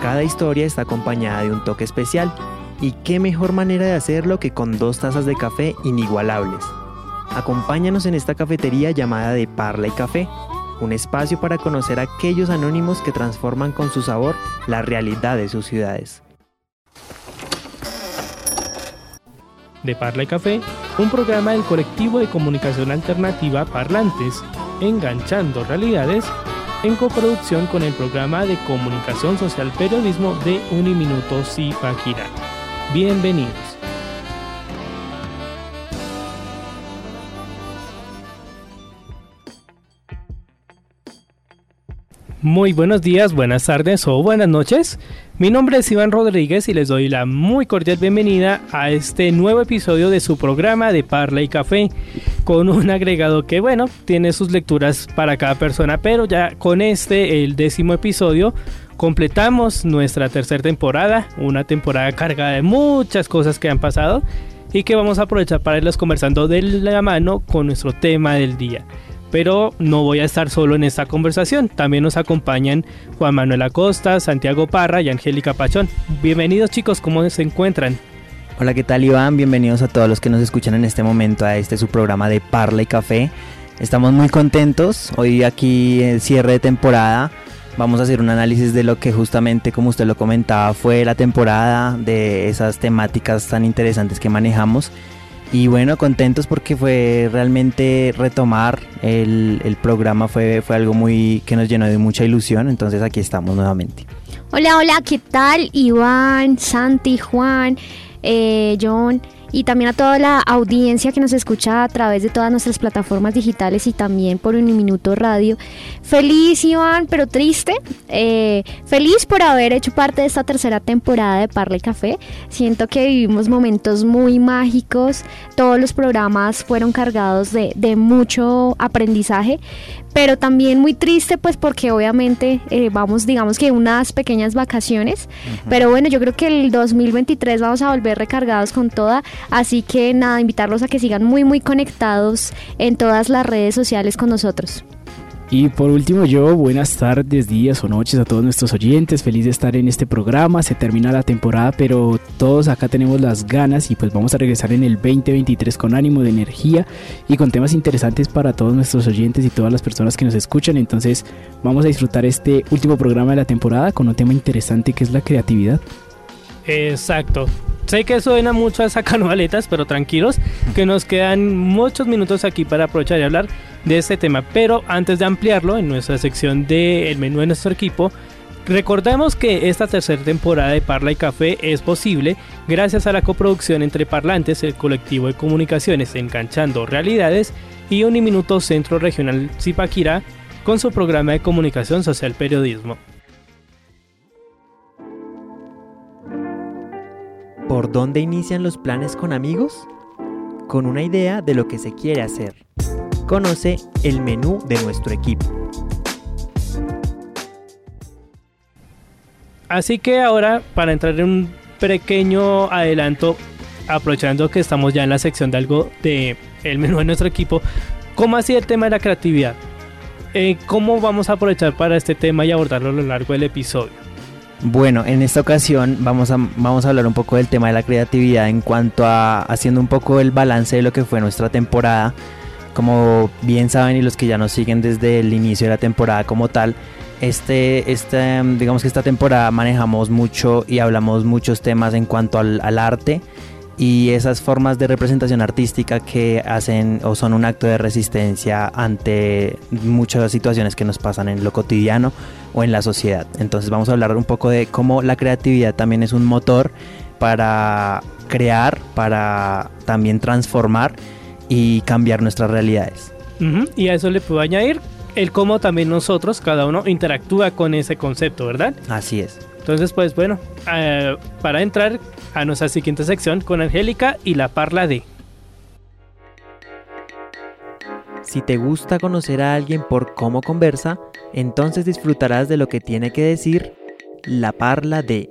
Cada historia está acompañada de un toque especial, y qué mejor manera de hacerlo que con dos tazas de café inigualables. Acompáñanos en esta cafetería llamada de Parla y Café, un espacio para conocer a aquellos anónimos que transforman con su sabor la realidad de sus ciudades. De Parla y Café, un programa del colectivo de comunicación alternativa Parlantes, enganchando realidades, en coproducción con el programa de comunicación social periodismo de Uniminuto Zipaquirá. Bienvenidos. Muy buenos días, buenas tardes o buenas noches. Mi nombre es Iván Rodríguez y les doy la muy cordial bienvenida a este nuevo episodio de su programa de Parla y Café, con un agregado que, bueno, tiene sus lecturas para cada persona, pero ya con este, el décimo episodio, completamos nuestra tercera temporada, una temporada cargada de muchas cosas que han pasado y que vamos a aprovechar para irlos conversando de la mano con nuestro tema del día pero no voy a estar solo en esta conversación. También nos acompañan Juan Manuel Acosta, Santiago Parra y Angélica Pachón. Bienvenidos chicos, ¿cómo se encuentran? Hola, ¿qué tal Iván? Bienvenidos a todos los que nos escuchan en este momento a este su programa de Parla y Café. Estamos muy contentos. Hoy aquí el cierre de temporada. Vamos a hacer un análisis de lo que justamente, como usted lo comentaba, fue la temporada, de esas temáticas tan interesantes que manejamos y bueno, contentos porque fue realmente retomar el, el, programa, fue, fue algo muy que nos llenó de mucha ilusión, entonces aquí estamos nuevamente. Hola, hola, ¿qué tal? Iván, Santi, Juan, eh, John y también a toda la audiencia que nos escucha a través de todas nuestras plataformas digitales y también por un minuto Radio. Feliz, Iván, pero triste. Eh, feliz por haber hecho parte de esta tercera temporada de Parle Café. Siento que vivimos momentos muy mágicos. Todos los programas fueron cargados de, de mucho aprendizaje, pero también muy triste pues porque obviamente eh, vamos digamos que unas pequeñas vacaciones, pero bueno, yo creo que el 2023 vamos a volver recargados con toda, así que nada, invitarlos a que sigan muy muy conectados en todas las redes sociales con nosotros. Y por último yo, buenas tardes, días o noches a todos nuestros oyentes, feliz de estar en este programa, se termina la temporada, pero todos acá tenemos las ganas y pues vamos a regresar en el 2023 con ánimo de energía y con temas interesantes para todos nuestros oyentes y todas las personas que nos escuchan, entonces vamos a disfrutar este último programa de la temporada con un tema interesante que es la creatividad. Exacto, Sé que suena mucho a sacanualetas, pero tranquilos, que nos quedan muchos minutos aquí para aprovechar y hablar de este tema. Pero antes de ampliarlo en nuestra sección del menú de nuestro equipo, Recordemos que esta tercera temporada de Parla y Café es posible gracias a la coproducción entre Parlantes, el colectivo de comunicaciones Enganchando Realidades y Uniminuto Centro Regional Zipaquirá con su programa de comunicación social periodismo. ¿Por dónde inician los planes con amigos? Con una idea de lo que se quiere hacer. Conoce el menú de nuestro equipo. Así que ahora, para entrar en un pequeño adelanto, aprovechando que estamos ya en la sección de algo de el menú de nuestro equipo, ¿cómo así el tema de la creatividad? Eh, ¿Cómo vamos a aprovechar para este tema y abordarlo a lo largo del episodio? Bueno, en esta ocasión vamos a, vamos a hablar un poco del tema de la creatividad en cuanto a haciendo un poco el balance de lo que fue nuestra temporada. Como bien saben y los que ya nos siguen desde el inicio de la temporada como tal, este, este, digamos que esta temporada manejamos mucho y hablamos muchos temas en cuanto al, al arte y esas formas de representación artística que hacen o son un acto de resistencia ante muchas situaciones que nos pasan en lo cotidiano o en la sociedad. Entonces vamos a hablar un poco de cómo la creatividad también es un motor para crear, para también transformar y cambiar nuestras realidades. Y a eso le puedo añadir el cómo también nosotros, cada uno, interactúa con ese concepto, ¿verdad? Así es. Entonces, pues bueno, eh, para entrar a nuestra siguiente sección con Angélica y la parla de... Si te gusta conocer a alguien por cómo conversa, entonces disfrutarás de lo que tiene que decir la parla de...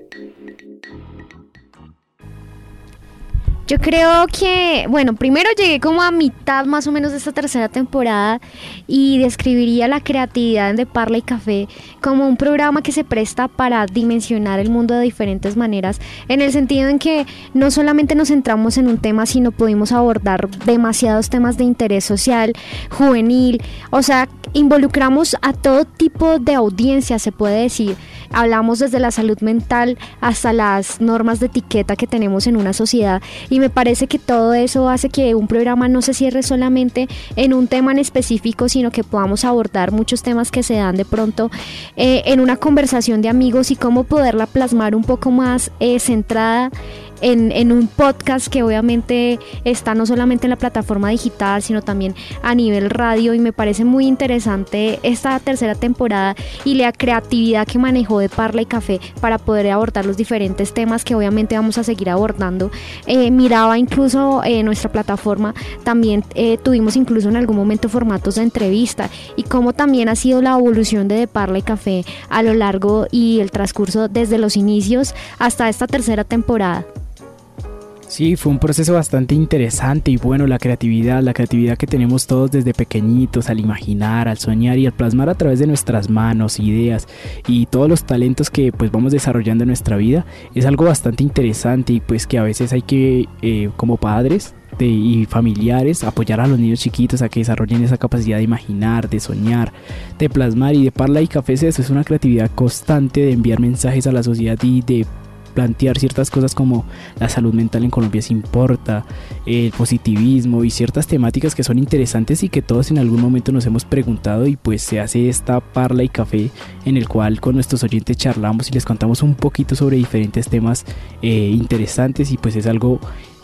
Yo creo que, bueno, primero llegué como a mitad más o menos de esta tercera temporada y describiría la creatividad de Parla y Café como un programa que se presta para dimensionar el mundo de diferentes maneras, en el sentido en que no solamente nos centramos en un tema, sino pudimos abordar demasiados temas de interés social, juvenil, o sea, involucramos a todo tipo de audiencia, se puede decir. Hablamos desde la salud mental hasta las normas de etiqueta que tenemos en una sociedad y me parece que todo eso hace que un programa no se cierre solamente en un tema en específico, sino que podamos abordar muchos temas que se dan de pronto eh, en una conversación de amigos y cómo poderla plasmar un poco más eh, centrada en, un podcast que obviamente está no solamente en la plataforma digital, sino también a nivel radio y me parece muy interesante esta tercera temporada y la creatividad que manejó de Parla y Café para poder abordar los diferentes temas que obviamente vamos a seguir abordando. Eh, miraba incluso en nuestra plataforma, también eh, tuvimos incluso en algún momento formatos de entrevista y cómo también ha sido la evolución de, de Parla y Café a lo largo y el transcurso desde los inicios hasta esta tercera temporada. Sí, fue un proceso bastante interesante y bueno, la creatividad, la creatividad que tenemos todos desde pequeñitos al imaginar, al soñar y al plasmar a través de nuestras manos, ideas y todos los talentos que pues vamos desarrollando en nuestra vida es algo bastante interesante y pues que a veces hay que eh, como padres y familiares apoyar a los niños chiquitos a que desarrollen esa capacidad de imaginar, de soñar, de plasmar y de parla y café eso es una creatividad constante de enviar mensajes a la sociedad y de plantear ciertas cosas como la salud mental en Colombia se importa, el positivismo y ciertas temáticas que son interesantes y que todos en algún momento nos hemos preguntado y pues se hace esta parla y café en el cual con nuestros oyentes charlamos y les contamos un poquito sobre diferentes temas eh, interesantes y pues es algo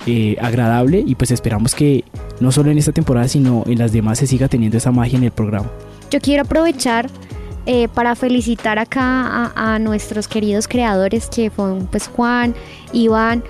eh, agradable y pues esperamos que no solo en esta temporada sino en las demás se siga teniendo esa magia en el programa. Yo quiero aprovechar eh, para felicitar acá a, nuestros queridos creadores que fueron pues Juan, Iván,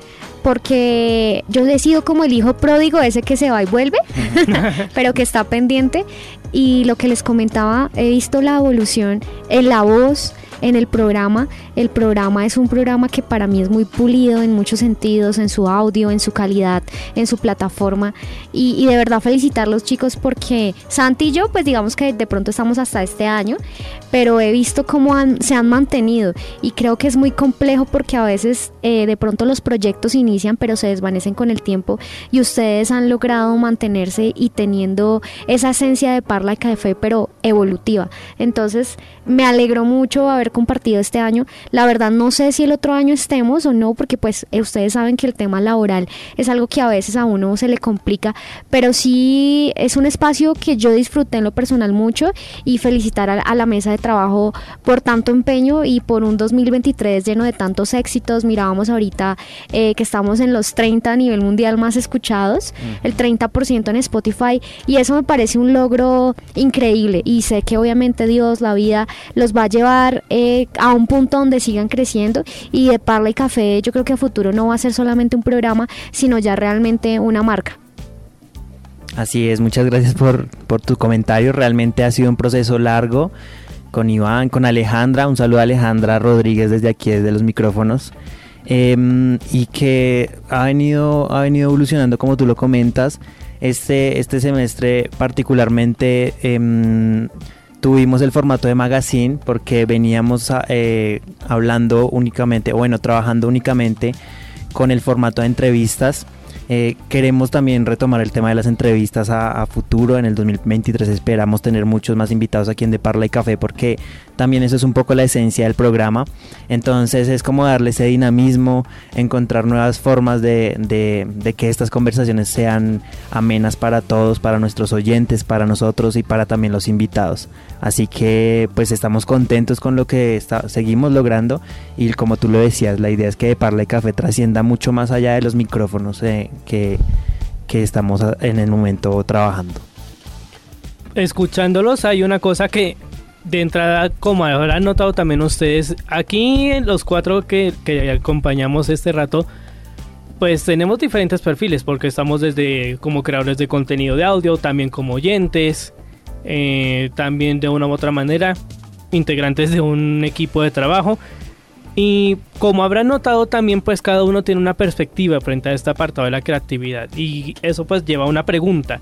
porque yo he sido como el hijo pródigo ese que se va y vuelve, pero que está pendiente. Y lo que les comentaba, he visto la evolución en la voz, en el programa. El programa es un programa que para mí es muy pulido en muchos sentidos, en su audio, en su calidad, en su plataforma. Y, de verdad felicitar a los chicos porque Santi y yo, pues digamos que de pronto estamos hasta este año, pero he visto cómo se han mantenido y creo que es muy complejo porque a veces eh, de pronto los proyectos inician pero se desvanecen con el tiempo y ustedes han logrado mantenerse y teniendo esa esencia de Parla de Café pero evolutiva. Entonces me alegró mucho haber compartido este año. La verdad no sé si el otro año estemos o no, porque pues eh, ustedes saben que el tema laboral es algo que a veces a uno se le complica, pero sí es un espacio que yo disfruté en lo personal mucho y felicitar a, la mesa de trabajo por tanto empeño y por un 2023 lleno de tantos éxitos. Mirábamos ahorita eh, que estamos en los 30 a nivel mundial más escuchados, el 30% en Spotify y eso me parece un logro increíble y sé que obviamente Dios, la vida, los va a llevar eh, a un punto donde sigan creciendo y de Parla y Café yo creo que a futuro no va a ser solamente un programa, sino ya realmente una marca. Así es, muchas gracias por, por tu comentario, realmente ha sido un proceso largo con Iván, con Alejandra, un saludo a Alejandra Rodríguez desde aquí, desde los micrófonos. Em, y que ha venido, ha venido evolucionando como tú lo comentas. Este, este semestre particularmente em, tuvimos el formato de magazine porque veníamos eh, hablando únicamente, bueno, trabajando únicamente con el formato de entrevistas eh, queremos también retomar el tema de las entrevistas a, futuro. En el 2023 esperamos tener muchos más invitados aquí en De Parla y Café porque también eso es un poco la esencia del programa. Entonces es como darle ese dinamismo, encontrar nuevas formas de, que estas conversaciones sean amenas para todos, para nuestros oyentes, para nosotros y para también los invitados. Así que pues estamos contentos con lo que está, seguimos logrando y como tú lo decías, la idea es que Parla y Café trascienda mucho más allá de los micrófonos. Eh, que, estamos en el momento trabajando. Escuchándolos hay una cosa que de entrada, como habrán notado también ustedes, aquí los cuatro que, acompañamos este rato, pues tenemos diferentes perfiles, porque estamos desde como creadores de contenido de audio, también como oyentes, eh, también de una u otra manera, integrantes de un equipo de trabajo. Y como habrán notado también pues cada uno tiene una perspectiva frente a este apartado de la creatividad y eso pues lleva a una pregunta.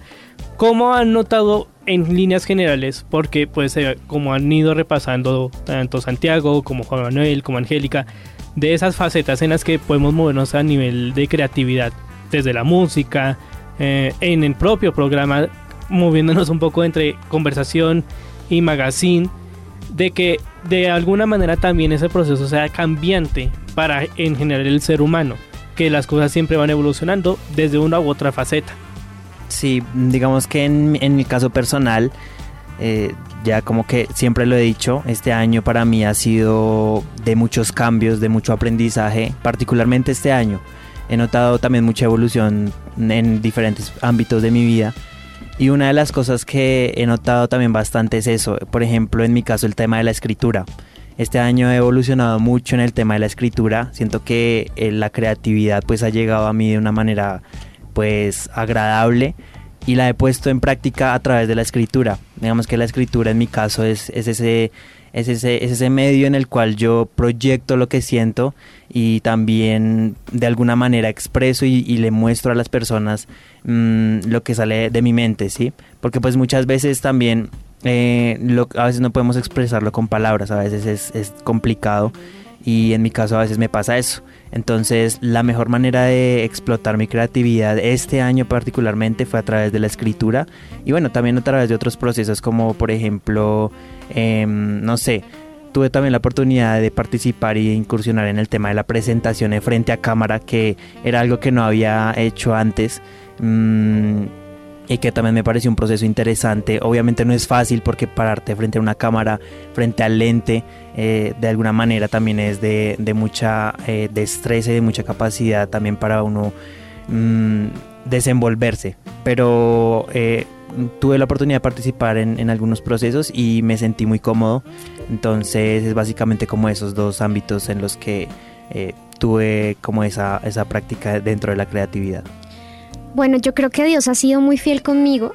¿Cómo han notado en líneas generales? Porque pues eh, como han ido repasando tanto Santiago como Juan Manuel como Angélica, de esas facetas en las que podemos movernos a nivel de creatividad, desde la música, eh, en el propio programa, moviéndonos un poco entre conversación y magazine, de que de alguna manera también ese proceso sea cambiante para en general el ser humano, que las cosas siempre van evolucionando desde una u otra faceta. Sí, digamos que en, en mi caso personal, eh, ya como que siempre lo he dicho, este año para mí ha sido de muchos cambios, de mucho aprendizaje, particularmente este año. He notado también mucha evolución en diferentes ámbitos de mi vida. Y una de las cosas que he notado también bastante es eso. Por ejemplo, en mi caso, el tema de la escritura. Este año he evolucionado mucho en el tema de la escritura. Siento que eh, la creatividad pues ha llegado a mí de una manera pues agradable y la he puesto en práctica a través de la escritura. Digamos que la escritura en mi caso es, ese, es, ese, es ese medio en el cual yo proyecto lo que siento y también de alguna manera expreso y, le muestro a las personas mm, lo que sale de mi mente, ¿sí? Porque pues muchas veces también eh, a veces no podemos expresarlo con palabras, a veces es, es complicado y en mi caso a veces me pasa eso. Entonces la mejor manera de explotar mi creatividad este año particularmente fue a través de la escritura y bueno, también a través de otros procesos como por ejemplo, em, no sé, tuve también la oportunidad de participar y incursionar en el tema de la presentación en frente a cámara que era algo que no había hecho antes. Mm, y que también me pareció un proceso interesante. Obviamente no es fácil porque pararte frente a una cámara, frente al lente, eh, de alguna manera también es de, mucha eh, destreza y de mucha capacidad también para uno mm, desenvolverse. Pero eh, tuve la oportunidad de participar en, algunos procesos y me sentí muy cómodo. Entonces es básicamente como esos dos ámbitos en los que tuve como esa, esa práctica dentro de la creatividad. Bueno, yo creo que Dios ha sido muy fiel conmigo.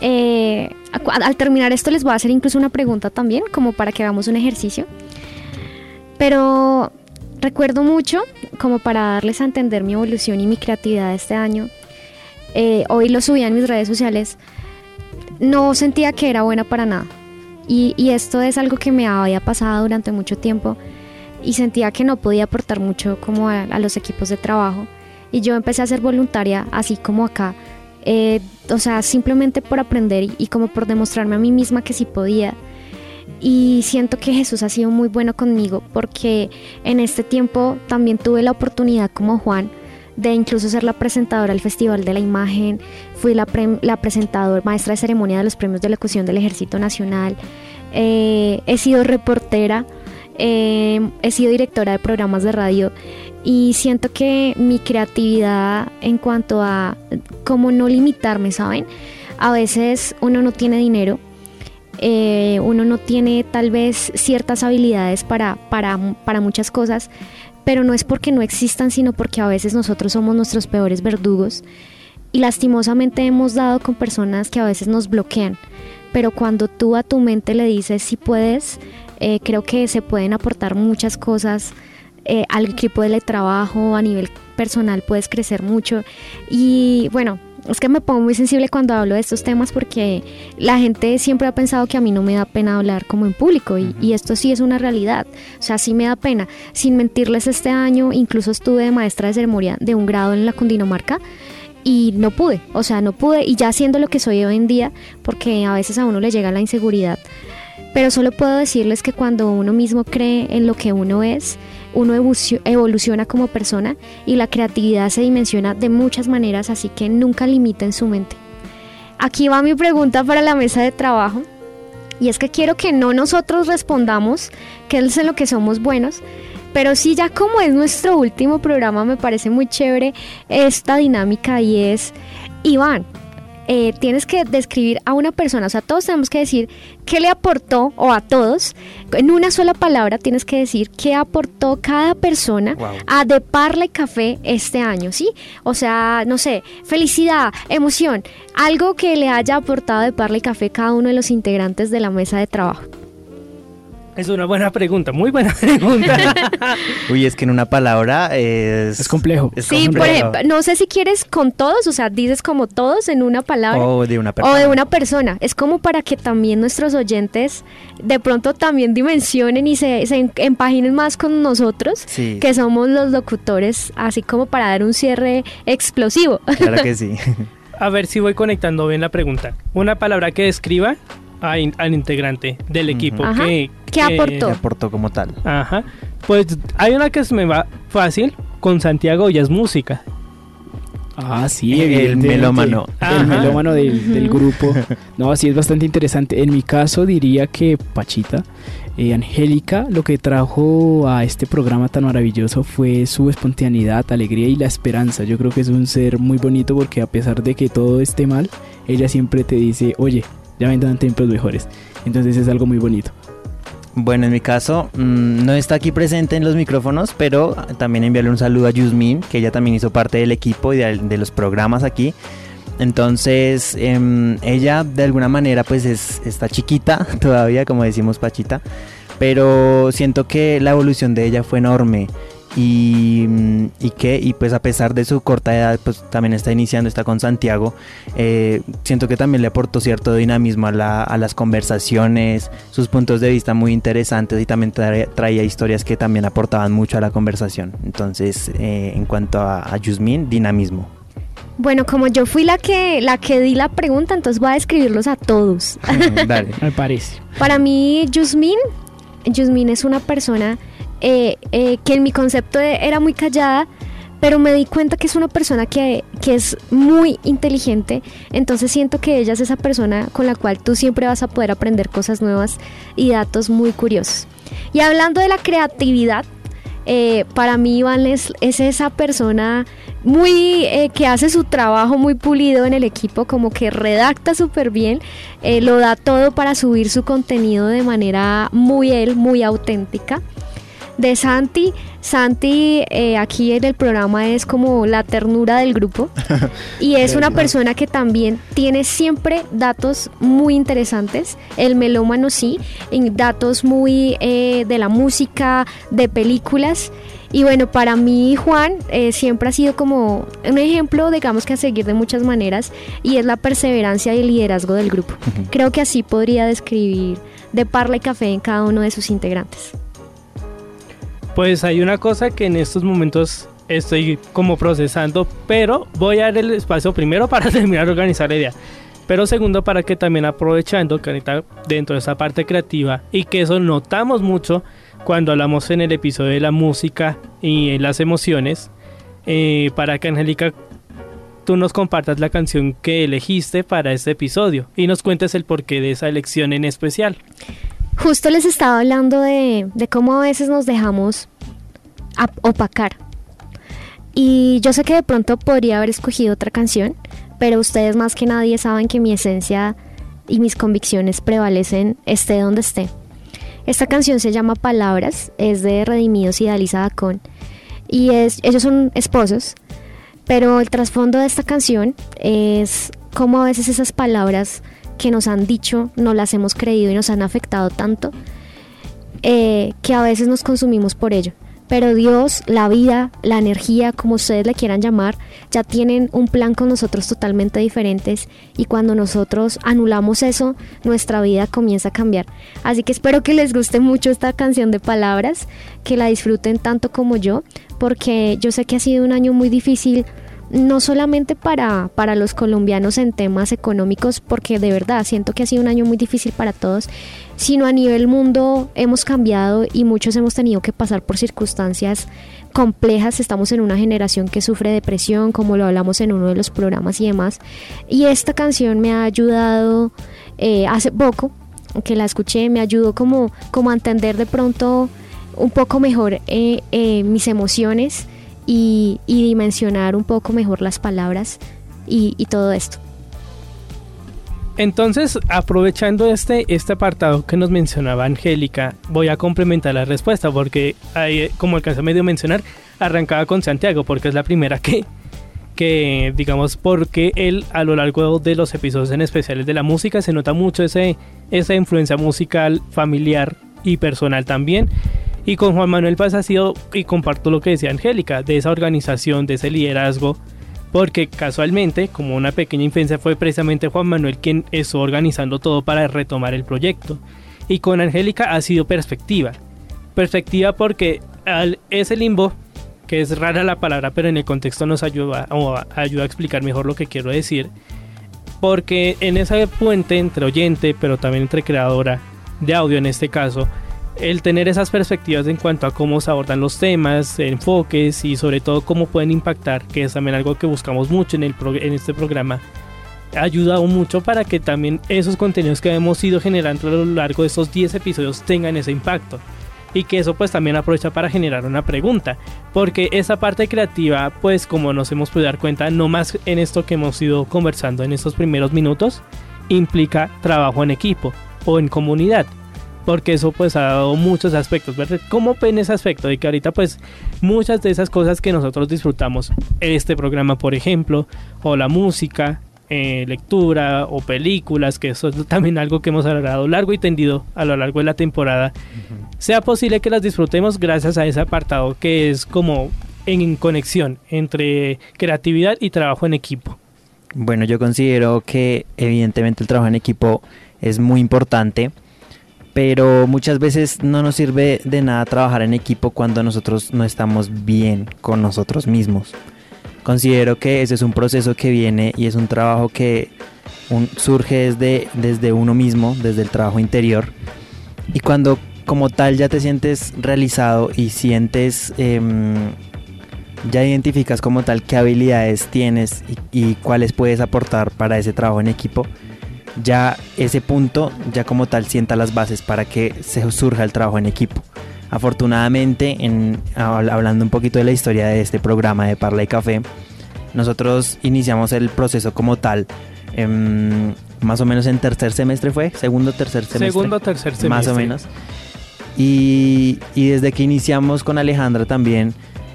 Eh, al terminar esto les voy a hacer incluso una pregunta también, como para que hagamos un ejercicio. Pero recuerdo mucho, como para darles a entender mi evolución y mi creatividad este año. Eh, hoy lo subí en mis redes sociales. No sentía que era buena para nada. Y, esto es algo que me había pasado durante mucho tiempo y sentía que no podía aportar mucho como a los equipos de trabajo y yo empecé a ser voluntaria, así como acá. Eh, o sea, simplemente por aprender y, como por demostrarme a mí misma que sí podía. Y siento que Jesús ha sido muy bueno conmigo porque en este tiempo también tuve la oportunidad como Juan de incluso ser la presentadora del Festival de la Imagen, fui la, la presentadora, maestra de ceremonia de los premios de locución del Ejército Nacional, eh, he sido reportera, eh, he sido directora de programas de radio y siento que mi creatividad en cuanto a cómo no limitarme, ¿saben? A veces uno no tiene dinero, eh, uno no tiene tal vez ciertas habilidades para, para, para muchas cosas, pero no es porque no existan, sino porque a veces nosotros somos nuestros peores verdugos y lastimosamente hemos dado con personas que a veces nos bloquean, pero cuando tú a tu mente le dices si puedes, eh, creo que se pueden aportar muchas cosas eh, al equipo de trabajo, a nivel personal puedes crecer mucho. Y bueno, es que me pongo muy sensible cuando hablo de estos temas porque la gente siempre ha pensado que a mí no me da pena hablar como en público y, y, esto sí es una realidad. O sea, sí me da pena. Sin mentirles, este año incluso estuve de maestra de ceremonia de un grado en la Cundinamarca y no pude. O sea, no pude y ya siendo lo que soy hoy en día porque a veces a uno le llega la inseguridad. Pero solo puedo decirles que cuando uno mismo cree en lo que uno es, uno evoluciona como persona y la creatividad se dimensiona de muchas maneras, así que nunca limiten su mente. Aquí va mi pregunta para la mesa de trabajo. Y es que quiero que no nosotros respondamos qué es en lo que somos buenos, pero sí ya como es nuestro último programa me parece muy chévere esta dinámica y es, Iván, eh, tienes que describir a una persona, o sea, todos tenemos que decir qué le aportó, o a todos, en una sola palabra tienes que decir qué aportó cada persona a De Parla y Café este año, ¿sí? O sea, no sé, felicidad, emoción, algo que le haya aportado De Parla y Café cada uno de los integrantes de la mesa de trabajo. Es una buena pregunta, muy buena pregunta. Uy, es que en una palabra es... Es complejo. es Sí, por ejemplo, no sé si quieres con todos, o sea, dices como todos en una palabra. O de una persona. O de una persona. Es como para que también nuestros oyentes de pronto también dimensionen y se, se en- empaginen más con nosotros, Sí, que somos los locutores, así como para dar un cierre explosivo. claro que sí. A ver si voy conectando bien la pregunta. Una palabra que describa a in- al integrante del equipo. Que, ¿Qué aportó? Me aportó como tal. Ajá. Pues hay una que se me va fácil. Con Santiago ya es música. Ah, sí, El evidentemente. melómano. Ajá. El melómano del, grupo. No, sí, es bastante interesante. En mi caso diría que Pachita, eh, Angélica, lo que trajo a este programa tan maravilloso fue su espontaneidad, alegría y la esperanza. Yo creo que es un ser muy bonito porque a pesar de que todo esté mal, ella siempre te dice, oye, ya vendrán tiempos mejores. Entonces es algo muy bonito. Bueno, en mi caso, mm, no está aquí presente en los micrófonos, pero también enviarle un saludo a Yusmin, que ella también hizo parte del equipo y de, los programas aquí. Entonces, em, ella de alguna manera pues es, está chiquita todavía, como decimos Pachita, pero siento que la evolución de ella fue enorme. Y, y que, y pues a pesar de su corta edad, pues también está iniciando, está con Santiago. eh, siento que también le aportó cierto dinamismo a, la- a las conversaciones, sus puntos de vista muy interesantes y también traía, traía historias que también aportaban mucho a la conversación. Entonces, eh, en cuanto a, a Yusmin, dinamismo. Bueno, como yo fui la que la que di la pregunta, entonces voy a describirlos a todos. Dale. Me parece. Para mí, Yusmin, Yusmin es una persona eh, eh, que en mi concepto de- era muy callada, pero me di cuenta que es una persona que, que es muy inteligente, entonces siento que ella es esa persona con la cual tú siempre vas a poder aprender cosas nuevas y datos muy curiosos. Y hablando de la creatividad, eh, para mí Iván es, es esa persona muy eh, que hace su trabajo muy pulido en el equipo, como que redacta súper bien, eh, lo da todo para subir su contenido de manera muy él, muy auténtica. De Santi, Santi eh, aquí en el programa es como la ternura del grupo y es una persona que también tiene siempre datos muy interesantes, el melómano sí, en datos muy eh, de la música, de películas. Y bueno, para mí Juan eh, siempre ha sido como un ejemplo, digamos que a seguir de muchas maneras, y es la perseverancia y el liderazgo del grupo. Creo que así podría describir de Parla y Café en cada uno de sus integrantes. Pues hay una cosa que en estos momentos estoy como procesando, pero voy a dar el espacio primero para terminar de organizar la idea. Pero segundo, para que también aprovechando que ahorita dentro de esa parte creativa y que eso notamos mucho cuando hablamos en el episodio de la música y las emociones, eh, para que Angélica tú nos compartas la canción que elegiste para este episodio y nos cuentes el porqué de esa elección en especial. Justo les estaba hablando de, de cómo a veces nos dejamos opacar. Y yo sé que de pronto podría haber escogido otra canción, pero ustedes más que nadie saben que mi esencia y mis convicciones prevalecen esté donde esté. Esta canción se llama Palabras, es de Redimidos y Dalisa Dacón. Y es, ellos son esposos, pero el trasfondo de esta canción es cómo a veces esas palabras que nos han dicho, no las hemos creído y nos han afectado tanto, eh, que a veces nos consumimos por ello. Pero Dios, la vida, la energía, como ustedes le quieran llamar, ya tienen un plan con nosotros totalmente diferentes y cuando nosotros anulamos eso, nuestra vida comienza a cambiar. Así que espero que les guste mucho esta canción de palabras, que la disfruten tanto como yo, porque yo sé que ha sido un año muy difícil no solamente para, para los colombianos en temas económicos, porque de verdad siento que ha sido un año muy difícil para todos, sino a nivel mundo hemos cambiado y muchos hemos tenido que pasar por circunstancias complejas. Estamos en una generación que sufre depresión, como lo hablamos en uno de los programas y demás. Y esta canción me ha ayudado eh, hace poco, que la escuché, me ayudó como, como a entender de pronto un poco mejor eh, eh, mis emociones y, dimensionar un poco mejor las palabras y, y todo esto. Entonces, aprovechando este, este apartado que nos mencionaba Angélica, voy a complementar la respuesta porque, ahí, como alcanzé a medio mencionar, arrancaba con Santiago porque es la primera que, que, digamos, porque él a lo largo de los episodios en especiales de la música se nota mucho ese, esa influencia musical familiar y personal también. Y con Juan Manuel pues ha sido, y comparto lo que decía Angélica, de esa organización, de ese liderazgo, porque casualmente, como una pequeña infancia, fue precisamente Juan Manuel quien estuvo organizando todo para retomar el proyecto. Y con Angélica ha sido perspectiva. Perspectiva porque al, ese limbo, que es rara la palabra, pero en el contexto nos ayuda, o ayuda a explicar mejor lo que quiero decir. Porque en ese puente entre oyente, pero también entre creadora de audio en este caso, el tener esas perspectivas en cuanto a cómo se abordan los temas, enfoques y sobre todo cómo pueden impactar, que es también algo que buscamos mucho en, el en este programa, ha ayudado mucho para que también esos contenidos que hemos ido generando a lo largo de estos 10 episodios tengan ese impacto. Y que eso pues también aprovecha para generar una pregunta. Porque esa parte creativa pues como nos hemos podido dar cuenta, no más en esto que hemos ido conversando en estos primeros minutos, implica trabajo en equipo o en comunidad porque eso pues ha dado muchos aspectos, ¿verdad? ¿Cómo ven ese aspecto de que ahorita pues muchas de esas cosas que nosotros disfrutamos, este programa por ejemplo, o la música, eh, lectura o películas, que eso es también algo que hemos hablado largo y tendido a lo largo de la temporada, sea posible que las disfrutemos gracias a ese apartado que es como en conexión entre creatividad y trabajo en equipo. Bueno, yo considero que evidentemente el trabajo en equipo es muy importante pero muchas veces no nos sirve de nada trabajar en equipo cuando nosotros no estamos bien con nosotros mismos. Considero que ese es un proceso que viene y es un trabajo que surge desde, desde uno mismo, desde el trabajo interior. Y cuando como tal ya te sientes realizado y sientes, em, ya identificas como tal qué habilidades tienes y cuáles puedes aportar para ese trabajo en equipo, ya ese punto ya como tal sienta las bases para que se surja el trabajo en equipo. Afortunadamente, en, hablando un poquito de la historia de este programa de Parla y Café, nosotros iniciamos el proceso como tal, em, más o menos en tercer semestre fue, segundo, tercer semestre. Segundo, tercer semestre. Más o menos. Y, y desde que iniciamos con Alejandra también,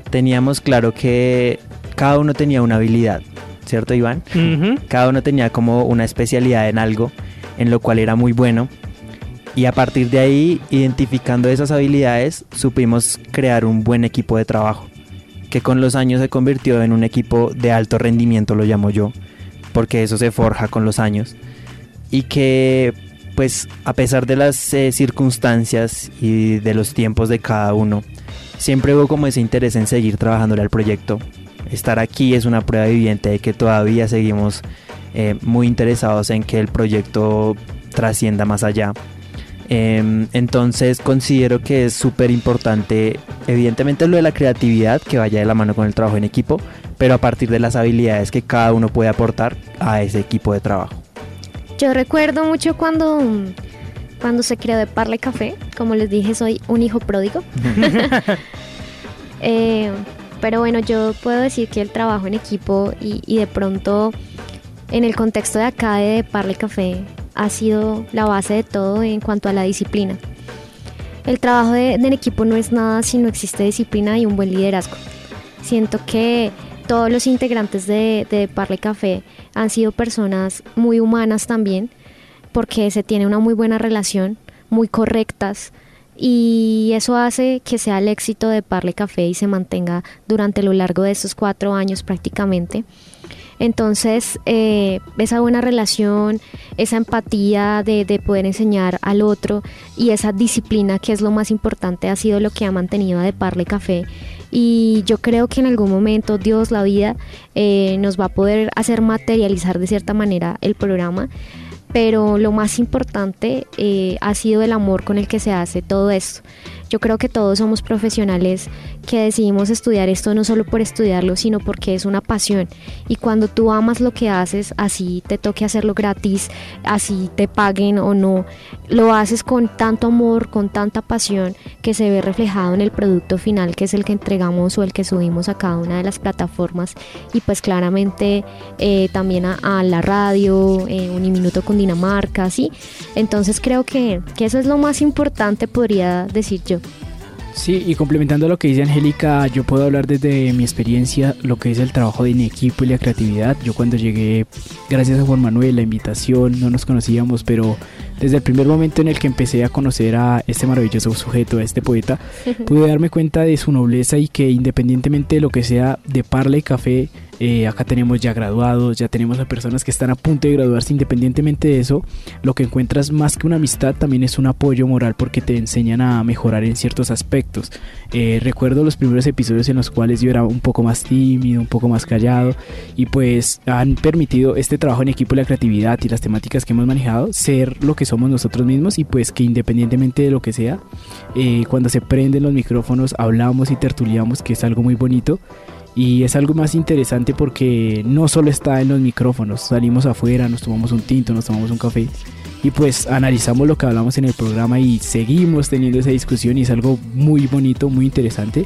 teníamos claro que cada uno tenía una habilidad ¿cierto Iván? Cada uno tenía como una especialidad en algo, en lo cual era muy bueno. Y a partir de ahí, identificando esas habilidades, supimos crear un buen equipo de trabajo, que con los años se convirtió en un equipo de alto rendimiento, lo llamo yo, porque eso se forja con los años. Y que, pues, a pesar de las eh, circunstancias y de los tiempos de cada uno, siempre hubo como ese interés en seguir trabajándole al proyecto estar aquí es una prueba viviente de que todavía seguimos eh, muy interesados en que el proyecto trascienda más allá. Em, entonces considero que es súper importante, evidentemente lo de la creatividad, que vaya de la mano con el trabajo en equipo, pero a partir de las habilidades que cada uno puede aportar a ese equipo de trabajo. Yo recuerdo mucho cuando, cuando se creó de Parle Café, como les dije, soy un hijo pródigo. eh, pero bueno, yo puedo decir que el trabajo en equipo y, de pronto en el contexto de acá de Parle Café ha sido la base de todo en cuanto a la disciplina. El trabajo de, en equipo no es nada si no existe disciplina y un buen liderazgo. Siento que todos los integrantes de, de Parle Café han sido personas muy humanas también, porque se tiene una muy buena relación, muy correctas, y eso hace que sea el éxito de Parle Café y se mantenga durante lo largo de estos cuatro años prácticamente. Entonces, eh, esa buena relación, esa empatía de, de, poder enseñar al otro y esa disciplina, que es lo más importante, ha sido lo que ha mantenido a De Parle Café. Y yo creo que en algún momento Dios, la vida, eh, nos va a poder hacer materializar de cierta manera el programa pero lo más importante eh, ha sido el amor con el que se hace todo esto. Yo creo que todos somos profesionales que decidimos estudiar esto no solo por estudiarlo, sino porque es una pasión. Y cuando tú amas lo que haces, así te toque hacerlo gratis, así te paguen o no, lo haces con tanto amor, con tanta pasión, que se ve reflejado en el producto final, que es el que entregamos o el que subimos a cada una de las plataformas. Y pues claramente eh, también a, la radio, eh, Uniminuto con Dinamarca, ¿sí? Entonces creo que, que eso es lo más importante, podría decir yo. Sí, y complementando lo que dice Angélica, yo puedo hablar desde mi experiencia lo que es el trabajo en equipo y la creatividad. Yo cuando llegué, gracias a Juan Manuel, la invitación, no nos conocíamos, pero desde el primer momento en el que empecé a conocer a este maravilloso sujeto, a este poeta, pude darme cuenta de su nobleza y que independientemente de lo que sea de Parla y Café, eh, acá tenemos ya graduados, ya tenemos a personas que están a punto de graduarse. Independientemente de eso, lo que encuentras más que una amistad también es un apoyo moral porque te enseñan a mejorar en ciertos aspectos. Eh, recuerdo los primeros episodios en los cuales yo era un poco más tímido, un poco más callado y pues han permitido este trabajo en equipo, la creatividad y las temáticas que hemos manejado ser lo que somos nosotros mismos y pues que independientemente de lo que sea, eh, cuando se prenden los micrófonos hablamos y tertuliamos que es algo muy bonito y es algo más interesante porque no solo está en los micrófonos, salimos afuera, nos tomamos un tinto, nos tomamos un café y pues analizamos lo que hablamos en el programa y seguimos teniendo esa discusión y es algo muy bonito, muy interesante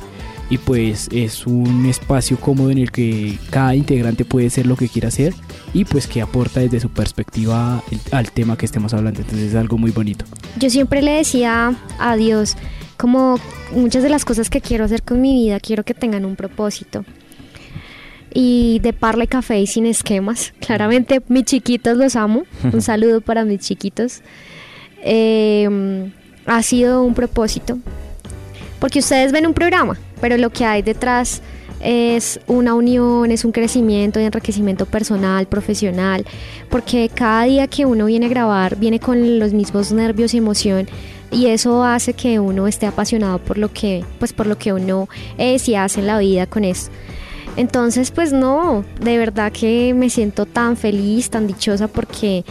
y pues es un espacio cómodo en el que cada integrante puede ser lo que quiera hacer y pues que aporta desde su perspectiva al tema que estemos hablando, entonces es algo muy bonito. Yo siempre le decía a Dios, como muchas de las cosas que quiero hacer con mi vida, quiero que tengan un propósito. Y de parle café y sin esquemas. Claramente mis chiquitos los amo. Un saludo para mis chiquitos. Em, ha sido un propósito. Porque ustedes ven un programa, pero lo que hay detrás es una unión, es un crecimiento y enriquecimiento personal, profesional, porque cada día que uno viene a grabar viene con los mismos nervios y emoción y eso hace que uno esté apasionado por lo que, pues por lo que uno es y hace en la vida con eso. Entonces, pues no, de verdad que me siento tan feliz, tan dichosa porque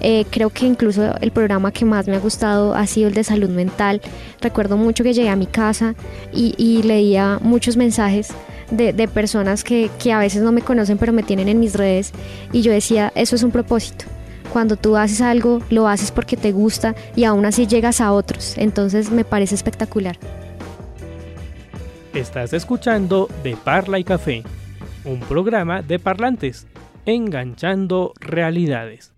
eh, creo que incluso el programa que más me ha gustado ha sido el de salud mental. Recuerdo mucho que llegué a mi casa y, leía muchos mensajes de, personas que, que a veces no me conocen pero me tienen en mis redes y yo decía, eso es un propósito cuando tú haces algo, lo haces porque te gusta y aún así llegas a otros. Entonces me parece espectacular. Estás escuchando De Parla y Café, un programa de parlantes, enganchando realidades.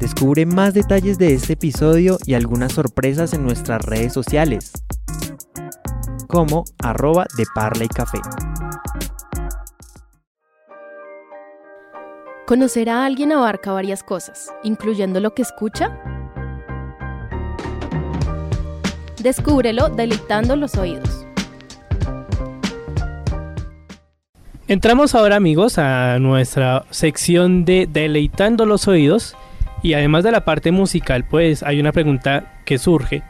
Descubre más detalles de este episodio y algunas sorpresas en nuestras redes sociales, como arroba de Parla y Café. Conocer a alguien abarca varias cosas, incluyendo lo que escucha. Descúbrelo deleitando los oídos. Entramos ahora amigos a nuestra sección de deleitando los oídos y además de la parte musical pues hay una pregunta que surge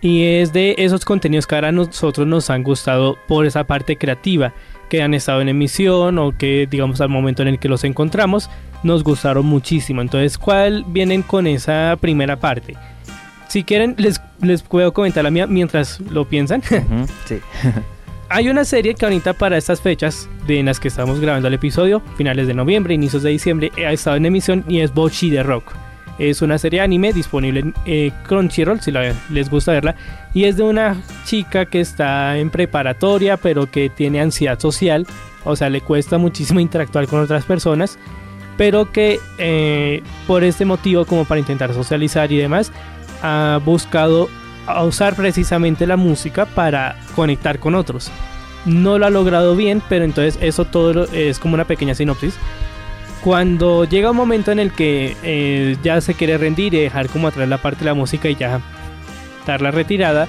y es de esos contenidos que ahora a nosotros nos han gustado por esa parte creativa que han estado en emisión o que digamos al momento en el que los encontramos nos gustaron muchísimo. Entonces, ¿cuál vienen con esa primera parte? Si quieren, les, les puedo comentar la mía mientras lo piensan. sí. Hay una serie que ahorita para estas fechas de en las que estamos grabando el episodio, finales de noviembre, inicios de diciembre, ha estado en emisión y es Bochi de Rock. Es una serie anime disponible en eh, Crunchyroll si les gusta verla. Y es de una chica que está en preparatoria pero que tiene ansiedad social. O sea, le cuesta muchísimo interactuar con otras personas. Pero que eh, por este motivo, como para intentar socializar y demás, ha buscado usar precisamente la música para conectar con otros. No lo ha logrado bien, pero entonces eso todo es como una pequeña sinopsis cuando llega un momento en el que eh, ya se quiere rendir y dejar como atrás la parte de la música y ya dar la retirada,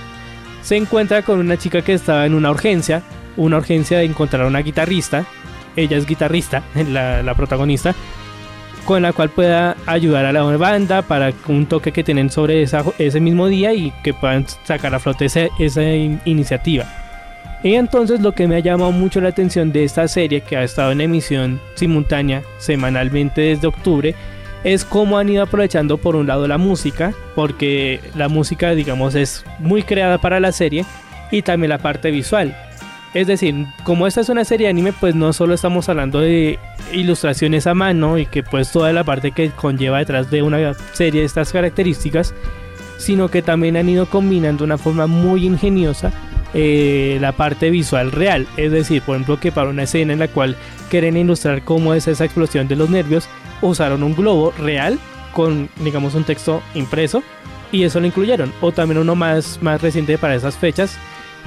se encuentra con una chica que estaba en una urgencia, una urgencia de encontrar a una guitarrista, ella es guitarrista, la, protagonista, con la cual pueda ayudar a la banda para un toque que tienen sobre ese mismo día y que puedan sacar a flote esa iniciativa. Y entonces lo que me ha llamado mucho la atención de esta serie que ha estado en emisión simultánea semanalmente desde octubre es cómo han ido aprovechando por un lado la música, porque la música digamos es muy creada para la serie y también la parte visual. Es decir, como esta es una serie de anime, pues no solo estamos hablando de ilustraciones a mano y que pues toda la parte que conlleva detrás de una serie de estas características, sino que también han ido combinando de una forma muy ingeniosa eh, la parte visual real. Es decir, por ejemplo, que para una escena en la cual quieren ilustrar cómo es esa explosión de los nervios, usaron un globo real con, digamos, un texto impreso y eso lo incluyeron. O también uno más, más reciente para esas fechas,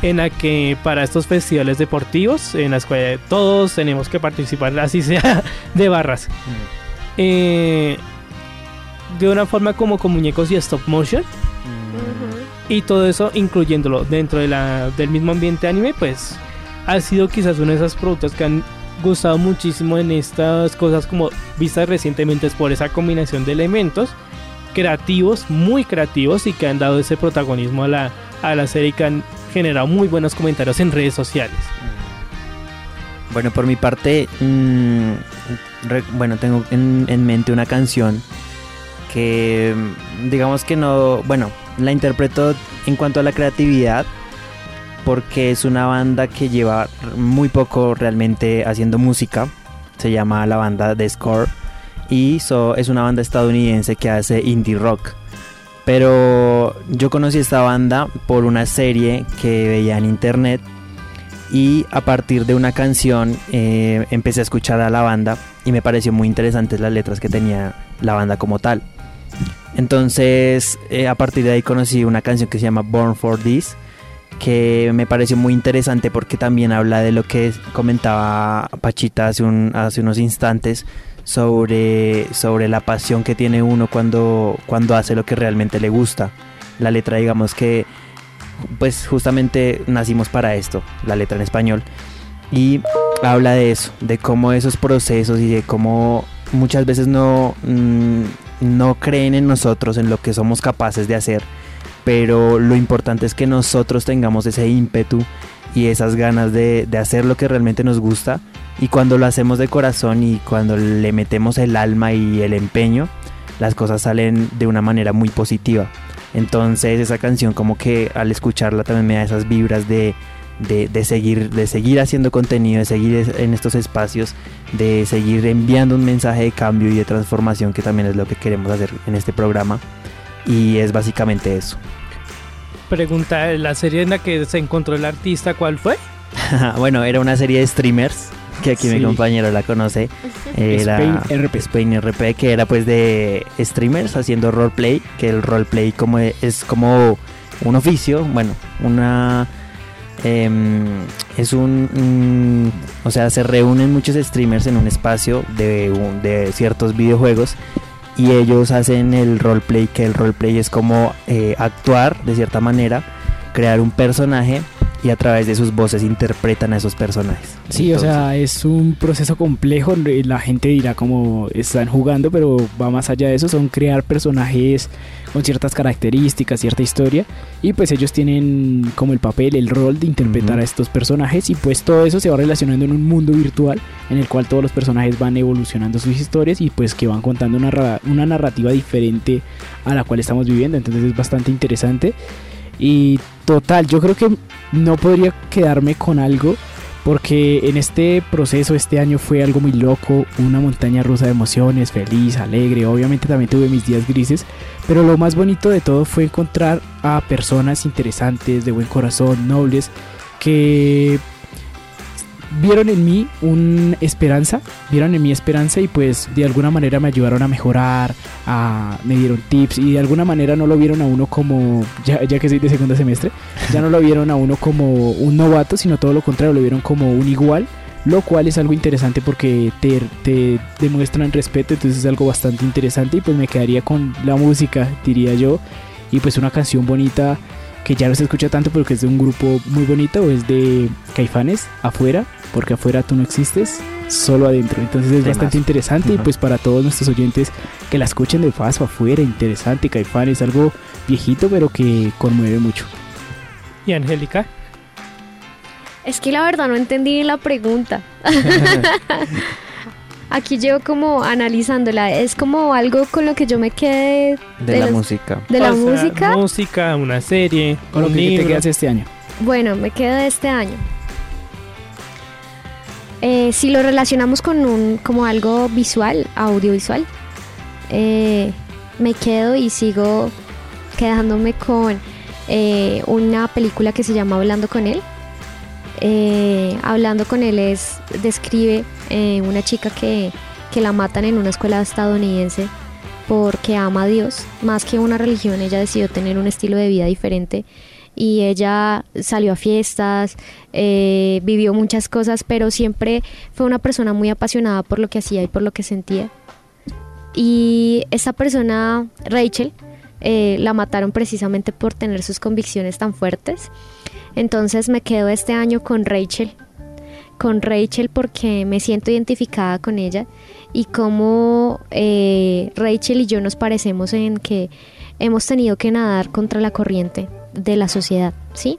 en la que para estos festivales deportivos, en las cuales todos tenemos que participar, así sea de barras, eh, de una forma como con muñecos y stop motion. Y todo eso incluyéndolo dentro de la, del mismo ambiente anime, pues ha sido quizás uno de esos productos que han gustado muchísimo en estas cosas como vistas recientemente es por esa combinación de elementos creativos, muy creativos y que han dado ese protagonismo a la, a la serie y que han generado muy buenos comentarios en redes sociales. Bueno, por mi parte, mm, re- bueno, tengo en, en mente una canción que digamos que no, bueno, la interpreto en cuanto a la creatividad porque es una banda que lleva muy poco realmente haciendo música. Se llama la banda The Score y so- es una banda estadounidense que hace indie rock. Pero yo conocí esta banda por una serie que veía en internet y a partir de una canción eh, empecé a escuchar a la banda y me pareció muy interesantes las letras que tenía la banda como tal. Entonces eh, a partir de ahí conocí una canción que se llama Born for This que me pareció muy interesante porque también habla de lo que comentaba Pachita hace, un- hace unos instantes sobre, sobre la pasión que tiene uno cuando, cuando hace lo que realmente le gusta. La letra digamos que pues justamente nacimos para esto, la letra en español. Y habla de eso, de cómo esos procesos y de cómo muchas veces no, mm, no creen en nosotros, en lo que somos capaces de hacer. Pero lo importante es que nosotros tengamos ese ímpetu y esas ganas de, de hacer lo que realmente nos gusta. Y cuando lo hacemos de corazón y cuando le metemos el alma y el empeño, las cosas salen de una manera muy positiva. Entonces esa canción como que al escucharla también me da esas vibras de, de, de seguir, de seguir haciendo contenido, de seguir es- en estos espacios, de seguir enviando un mensaje de cambio y de transformación que también es lo que queremos hacer en este programa. Y es básicamente eso. Pregunta, ¿la serie en la que se encontró el artista cuál fue? bueno, era una serie de streamers que aquí mi Sí. compañero la conoce. Era Spain RP. Spain RP, que era pues de streamers haciendo roleplay, que el roleplay como e- es como un oficio, bueno, una em, es un, un- o sea, se reúnen muchos streamers en un espacio de, de ciertos videojuegos y ellos hacen el roleplay, que el roleplay es como eh, actuar de cierta manera, crear un personaje y a través de sus voces interpretan a esos personajes. Sí, o sea, es un proceso complejo. La gente dirá como están jugando, pero va más allá de eso. Son crear personajes con ciertas características, cierta historia. Y pues ellos tienen como el papel, el rol de interpretar Ujú. a estos personajes. Y pues todo eso se va relacionando en un mundo virtual en el cual todos los personajes van evolucionando sus historias y pues que van contando una, una narrativa diferente a la cual estamos viviendo. Entonces es bastante interesante. Y total, yo creo que no podría quedarme con algo porque en este proceso, este año fue algo muy loco, una montaña rusa de emociones, feliz, alegre, obviamente también tuve mis días grises, pero lo más bonito de todo fue encontrar a personas interesantes, de buen corazón, nobles, que vieron en mí una esperanza, vieron en mí esperanza y pues de alguna manera me ayudaron a mejorar, a, me dieron tips y de alguna manera no lo vieron a uno como, ya, ya que soy de segundo semestre, ya no lo vieron a uno como un novato, sino todo lo contrario, lo vieron como un igual, lo cual es algo interesante porque te, te demuestran respeto, entonces es algo bastante interesante y pues me quedaría con la música, diría yo, y pues una canción bonita que ya no se escucha tanto porque es de un grupo muy bonito, o es de Caifanes, afuera, porque afuera tú no existes, solo adentro. Entonces es bastante interesante y pues para todos nuestros oyentes que la escuchen de paso afuera, interesante, Caifanes, algo viejito pero que conmueve mucho. ¿Y Angélica? Es que la verdad no entendí la pregunta. Aquí llevo como analizándola. Es como algo con lo que yo me quedé De, De la música. de la O sea, música. Música, una serie, Con lo un que te quedas este año. Bueno, me quedo de este año. Eh, si lo relacionamos con un como algo visual, audiovisual, eh, me quedo y sigo quedándome con eh, una película que se llama Hablando con él. Eh, Hablando con él es describe eh, una chica que, que la matan en una escuela estadounidense porque ama a Dios, más que una religión, ella decidió tener un estilo de vida diferente y ella salió a fiestas, eh, vivió muchas cosas, pero siempre fue una persona muy apasionada por lo que hacía y por lo que sentía. Y esa persona, Rachel, eh, la mataron precisamente por tener sus convicciones tan fuertes. Entonces me quedo este año con Rachel, con Rachel porque me siento identificada con ella y como eh, Rachel y yo nos parecemos en que hemos tenido que nadar contra la corriente de la sociedad, ¿sí?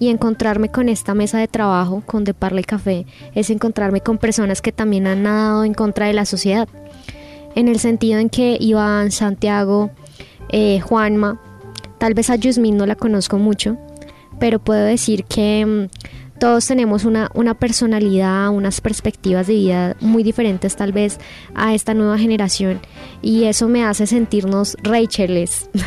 Y encontrarme con esta mesa de trabajo, con De Parla y Café, es encontrarme con personas que también han nadado en contra de la sociedad. En el sentido en que Iván, Santiago, eh, Juanma, tal vez a Yusmin no la conozco mucho, pero puedo decir que mm, todos tenemos una, una personalidad, unas perspectivas de vida muy diferentes tal vez a esta nueva generación y eso me hace sentirnos Racheles.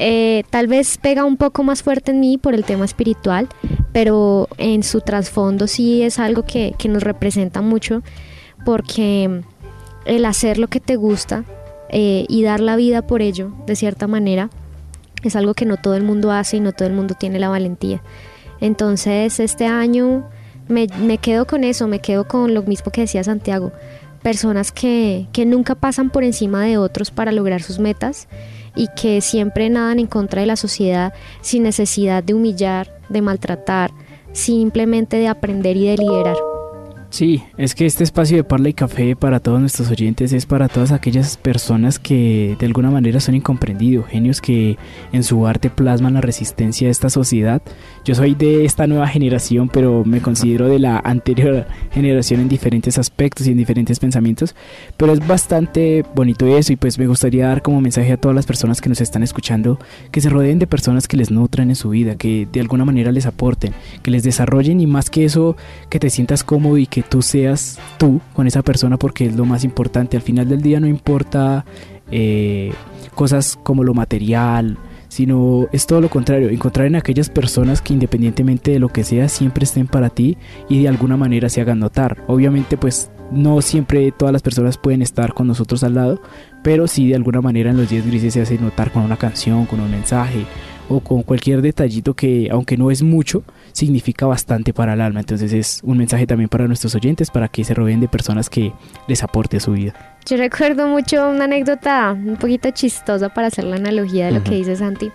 Eh, tal vez pega un poco más fuerte en mí por el tema espiritual, pero en su trasfondo sí es algo que, que nos representa mucho porque el hacer lo que te gusta eh, y dar la vida por ello, de cierta manera, es algo que no todo el mundo hace y no todo el mundo tiene la valentía. Entonces, este año me, me quedo con eso, me quedo con lo mismo que decía Santiago, personas que, que nunca pasan por encima de otros para lograr sus metas y que siempre nadan en contra de la sociedad sin necesidad de humillar, de maltratar, simplemente de aprender y de liderar. Sí, es que este espacio de Parla y Café para todos nuestros oyentes es para todas aquellas personas que de alguna manera son incomprendidos, genios que en su arte plasman la resistencia de esta sociedad. Yo soy de esta nueva generación, pero me considero de la anterior generación en diferentes aspectos y en diferentes pensamientos, pero es bastante bonito eso y pues me gustaría dar como mensaje a todas las personas que nos están escuchando que se rodeen de personas que les nutran en su vida, que de alguna manera les aporten, que les desarrollen y más que eso, que te sientas cómodo y que tú seas tú con esa persona porque es lo más importante. Al final del día no importa eh, cosas como lo material, sino es todo lo contrario, encontrar en aquellas personas que independientemente de lo que sea siempre estén para ti y de alguna manera se hagan notar. Obviamente pues no siempre todas las personas pueden estar con nosotros al lado, pero sí de alguna manera en los días grises se hace notar con una canción, con un mensaje o con cualquier detallito que aunque no es mucho, significa bastante para el alma. Entonces es un mensaje también para nuestros oyentes, para que se rodeen de personas que les aporte a su vida. Yo recuerdo mucho una anécdota un poquito chistosa para hacer la analogía de lo que dice Santi.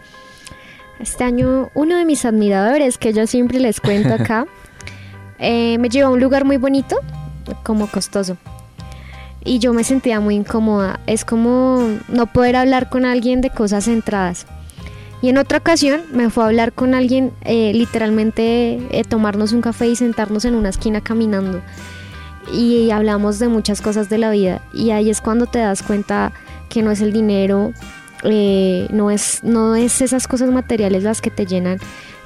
Este año uno de mis admiradores, que yo siempre les cuento acá, eh, me llevó a un lugar muy bonito, como costoso. Y yo me sentía muy incómoda. Es como no poder hablar con alguien de cosas centradas. Y en otra ocasión me fue a hablar con alguien, eh, literalmente eh, tomarnos un café y sentarnos en una esquina caminando. Y hablamos de muchas cosas de la vida. Y ahí es cuando te das cuenta que no es el dinero, eh, no, es, no es esas cosas materiales las que te llenan,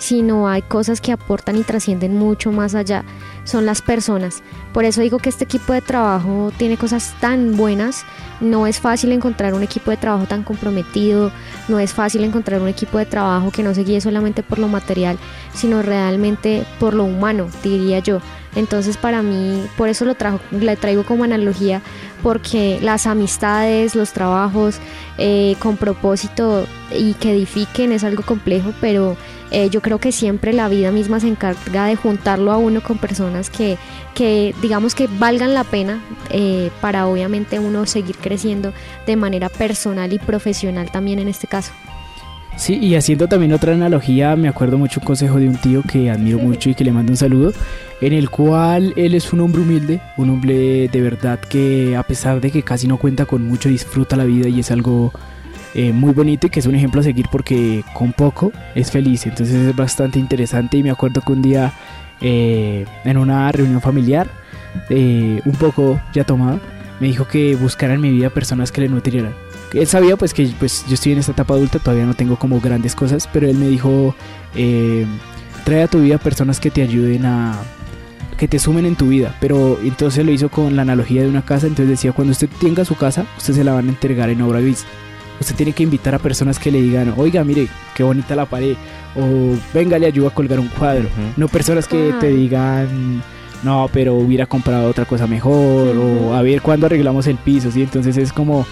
sino hay cosas que aportan y trascienden mucho más allá, son las personas. Por eso digo que este equipo de trabajo tiene cosas tan buenas, no es fácil encontrar un equipo de trabajo tan comprometido, no es fácil encontrar un equipo de trabajo que no se guíe solamente por lo material, sino realmente por lo humano, diría yo. Entonces para mí, por eso lo trajo, le traigo como analogía, porque las amistades, los trabajos eh, con propósito y que edifiquen es algo complejo, pero eh, yo creo que siempre la vida misma se encarga de juntarlo a uno con personas que, que digamos que valgan la pena eh, para obviamente uno seguir creciendo de manera personal y profesional también en este caso. Sí, y haciendo también otra analogía, me acuerdo mucho un consejo de un tío que admiro mucho y que le mando un saludo, en el cual él es un hombre humilde, un hombre de verdad que a pesar de que casi no cuenta con mucho, disfruta la vida y es algo eh, muy bonito y que es un ejemplo a seguir porque con poco es feliz, entonces es bastante interesante y me acuerdo que un día eh, en una reunión familiar, eh, un poco ya tomado, me dijo que buscara en mi vida personas que le nutrieran él sabía pues que pues yo estoy en esta etapa adulta, todavía no tengo como grandes cosas, pero él me dijo, eh, trae a tu vida personas que te ayuden a que te sumen en tu vida, pero entonces lo hizo con la analogía de una casa, entonces decía, cuando usted tenga su casa, usted se la van a entregar en obra gris. Usted tiene que invitar a personas que le digan, oiga, mire, qué bonita la pared, o venga, le ayuda a colgar un cuadro. No personas que te digan, no, pero hubiera comprado otra cosa mejor, o a ver cuándo arreglamos el piso, ¿sí? Entonces es como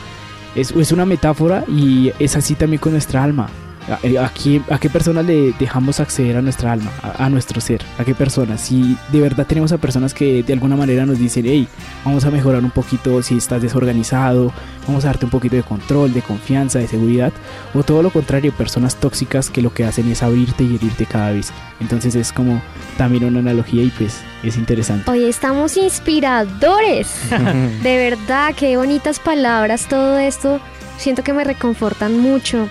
es, es una metáfora y es así también con nuestra alma. ¿A, eh, a qué personas le dejamos acceder a nuestra alma, a, a nuestro ser? ¿A qué personas? Si de verdad tenemos a personas que de alguna manera nos dicen, hey, vamos a mejorar un poquito si estás desorganizado, vamos a darte un poquito de control, de confianza, de seguridad, o todo lo contrario, personas tóxicas que lo que hacen es abrirte y herirte cada vez. Entonces es como también una analogía y pues es interesante. Hoy estamos inspiradores. De verdad, qué bonitas palabras todo esto. Siento que me reconfortan mucho.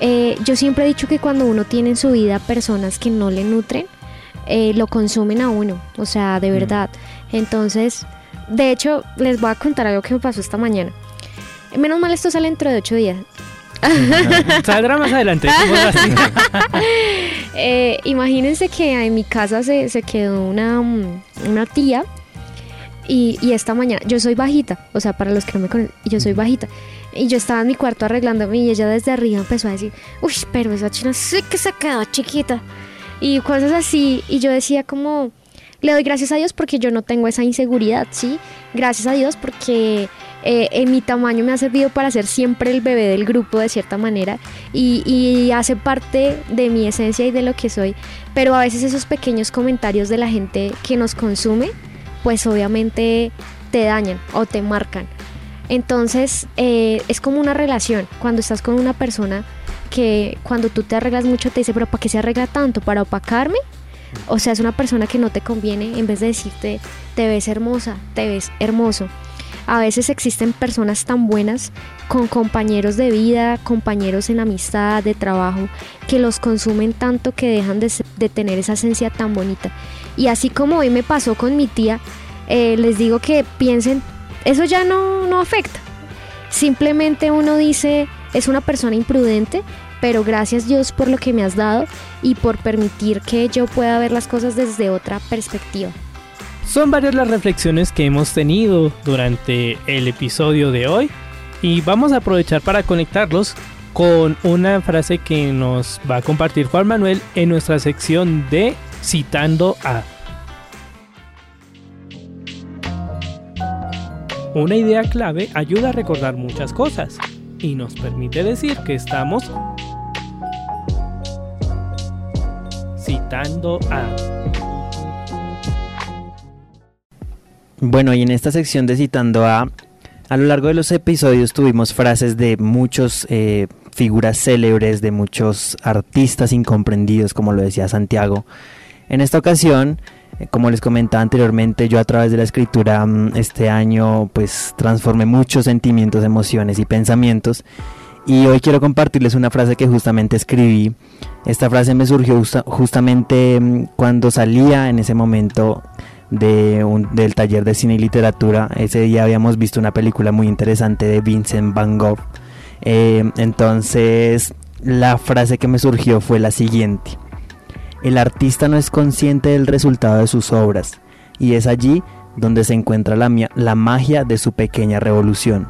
Eh, yo siempre he dicho que cuando uno tiene en su vida personas que no le nutren, eh, lo consumen a uno. O sea, de verdad. Entonces, de hecho, les voy a contar algo que me pasó esta mañana. Menos mal esto sale dentro de ocho días. Saldrá más adelante. Eh, imagínense que en mi casa se, se quedó una, mm, una tía y, y esta mañana, yo soy bajita, o sea, para los que no me conocen, yo soy bajita. Y yo estaba en mi cuarto arreglándome y ella desde arriba empezó a decir, uy, pero esa china sí que se quedó chiquita. Y cosas así. Y yo decía como, le doy gracias a Dios porque yo no tengo esa inseguridad, ¿sí? Gracias a Dios porque eh, en mi tamaño me ha servido para ser siempre el bebé del grupo de cierta manera y, y hace parte de mi esencia y de lo que soy. Pero a veces esos pequeños comentarios de la gente que nos consume, pues obviamente te dañan o te marcan. Entonces eh, es como una relación. Cuando estás con una persona que cuando tú te arreglas mucho te dice, pero ¿para qué se arregla tanto? ¿Para opacarme? O sea, es una persona que no te conviene en vez de decirte, te ves hermosa, te ves hermoso. A veces existen personas tan buenas con compañeros de vida, compañeros en amistad, de trabajo, que los consumen tanto que dejan de, tener esa esencia tan bonita. Y así como hoy me pasó con mi tía, eh, les digo que piensen, eso ya no, no afecta. Simplemente uno dice, es una persona imprudente, pero gracias Dios por lo que me has dado y por permitir que yo pueda ver las cosas desde otra perspectiva. Son varias las reflexiones que hemos tenido durante el episodio de hoy y vamos a aprovechar para conectarlos con una frase que nos va a compartir Juan Manuel en nuestra sección de Citando a. Una idea clave ayuda a recordar muchas cosas y nos permite decir que estamos citando a. Bueno, y en esta sección de Citando a, a lo largo de los episodios tuvimos frases de muchos eh, figuras célebres, de muchos artistas incomprendidos, como lo decía Santiago. En esta ocasión, como les comentaba anteriormente, yo a través de la escritura mm, este año pues transformé muchos sentimientos, emociones y pensamientos. Y hoy quiero compartirles una frase que justamente escribí. Esta frase me surgió justa- justamente mm, cuando salía en ese momento de del taller de cine y literatura. Ese día habíamos visto una película muy interesante de Vincent Van Gogh. Eh, entonces la frase que me surgió fue la siguiente. El artista no es consciente del resultado de sus obras y es allí donde se encuentra la, la magia de su pequeña revolución.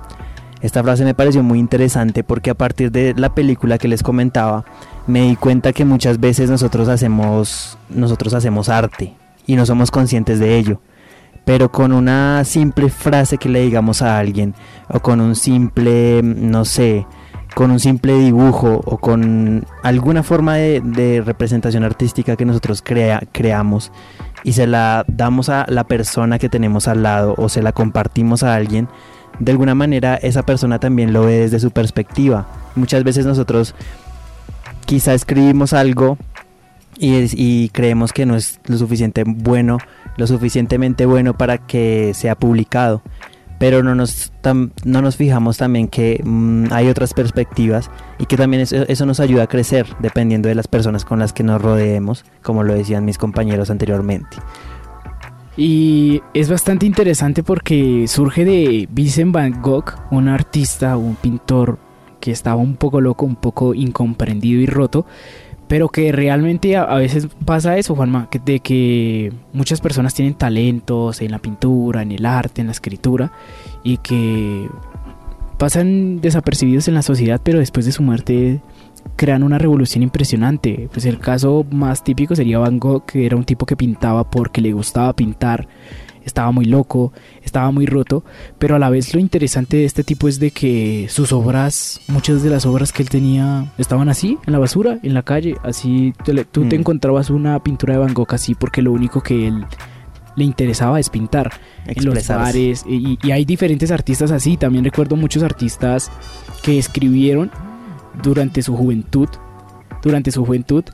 Esta frase me pareció muy interesante porque a partir de la película que les comentaba me di cuenta que muchas veces nosotros hacemos nosotros hacemos arte y no somos conscientes de ello. Pero con una simple frase que le digamos a alguien o con un simple, no sé, con un simple dibujo o con alguna forma de, representación artística que nosotros crea, creamos y se la damos a la persona que tenemos al lado o se la compartimos a alguien, de alguna manera esa persona también lo ve desde su perspectiva. Muchas veces nosotros quizá escribimos algo y, y creemos que no es lo suficiente bueno, lo suficientemente bueno para que sea publicado. Pero no nos, no nos fijamos también que mm, hay otras perspectivas y que también eso, eso nos ayuda a crecer dependiendo de las personas con las que nos rodeemos, como lo decían mis compañeros anteriormente. Y es bastante interesante porque surge de Vincent Van Gogh, un artista, un pintor que estaba un poco loco, un poco incomprendido y roto, pero que realmente a, veces pasa eso, Juanma, de que muchas personas tienen talentos en la pintura, en el arte, en la escritura, y que pasan desapercibidos en la sociedad, pero después de su muerte crean una revolución impresionante. Pues el caso más típico sería Van Gogh, que era un tipo que pintaba porque le gustaba pintar. Estaba muy loco, estaba muy roto, pero a la vez lo interesante de este tipo es de que sus obras, muchas de las obras que él tenía estaban así, en la basura, en la calle, así tú te Mm. encontrabas una pintura de Van Gogh así porque lo único que él le interesaba es pintar en los bares y, y hay diferentes artistas así, también recuerdo muchos artistas que escribieron durante su juventud, durante su juventud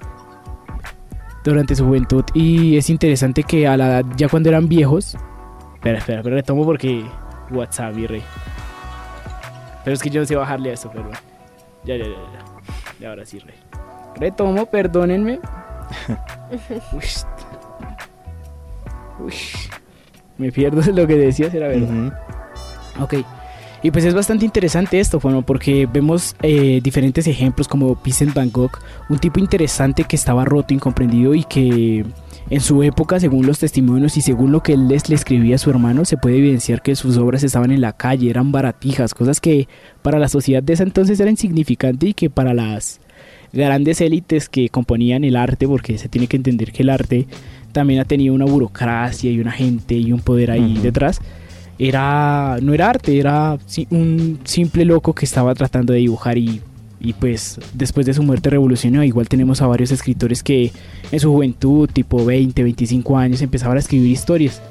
durante su juventud y es interesante que a la edad, ya cuando eran viejos, espera, espera, pero retomo porque WhatsApp, mi rey. Pero es que yo no sé bajarle a esto, pero bueno. ya, ya, ya, ya, ya, ahora sí, rey. Retomo, perdónenme. Ush. Ush. Me pierdo lo que decías, era verdad. Ujú. Ok. Y pues es bastante interesante esto, bueno, porque vemos eh, diferentes ejemplos como Vincent Van Gogh, un tipo interesante que estaba roto, incomprendido y que en su época, según los testimonios y según lo que él les le escribía a su hermano, se puede evidenciar que sus obras estaban en la calle, eran baratijas, cosas que para la sociedad de ese entonces eran insignificantes y que para las grandes élites que componían el arte, porque se tiene que entender que el arte también ha tenido una burocracia y una gente y un poder ahí detrás era no era arte, era un simple loco que estaba tratando de dibujar y, y pues después de su muerte revolucionó. Igual tenemos a varios escritores que en su juventud, tipo 20, 25 años, empezaban a escribir historias.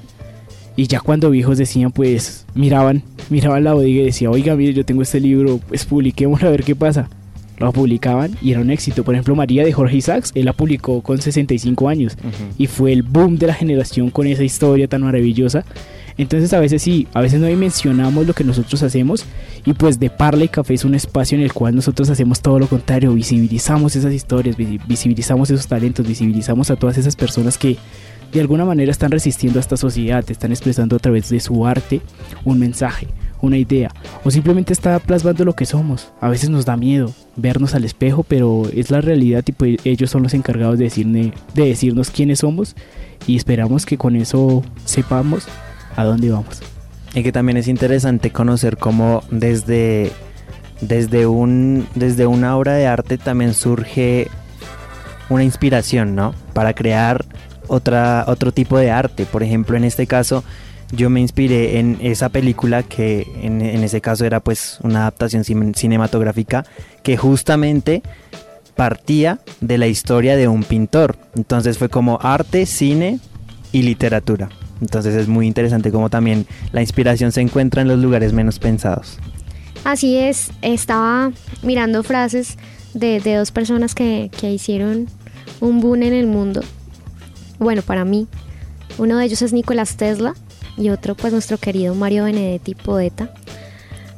Y ya cuando viejos decían, pues miraban, miraban la bodega y decían, oiga, mire, yo tengo este libro, pues publiquémoslo a ver qué pasa. Lo publicaban y era un éxito. Por ejemplo, María de Jorge Isaacs, él la publicó con 65 años Ujú. y fue el boom de la generación con esa historia tan maravillosa. Entonces a veces sí, a veces no dimensionamos lo que nosotros hacemos y pues de Parla y Café es un espacio en el cual nosotros hacemos todo lo contrario, visibilizamos esas historias, visi- visibilizamos esos talentos, visibilizamos a todas esas personas que de alguna manera están resistiendo a esta sociedad, están expresando a través de su arte un mensaje, una idea o simplemente está plasmando lo que somos. A veces nos da miedo vernos al espejo, pero es la realidad y pues ellos son los encargados de, decirne- de decirnos quiénes somos y esperamos que con eso sepamos a dónde vamos. Y que también es interesante conocer cómo desde, desde, un, desde una obra de arte también surge una inspiración, ¿no? Para crear otra, otro tipo de arte. Por ejemplo, en este caso, yo me inspiré en esa película que en, en ese caso era pues una adaptación cin- cinematográfica que justamente partía de la historia de un pintor. Entonces fue como arte, cine y literatura. Entonces es muy interesante como también la inspiración se encuentra en los lugares menos pensados. Así es, estaba mirando frases de, de dos personas que, que hicieron un boom en el mundo. Bueno, para mí. Uno de ellos es Nicolás Tesla y otro pues nuestro querido Mario Benedetti, poeta.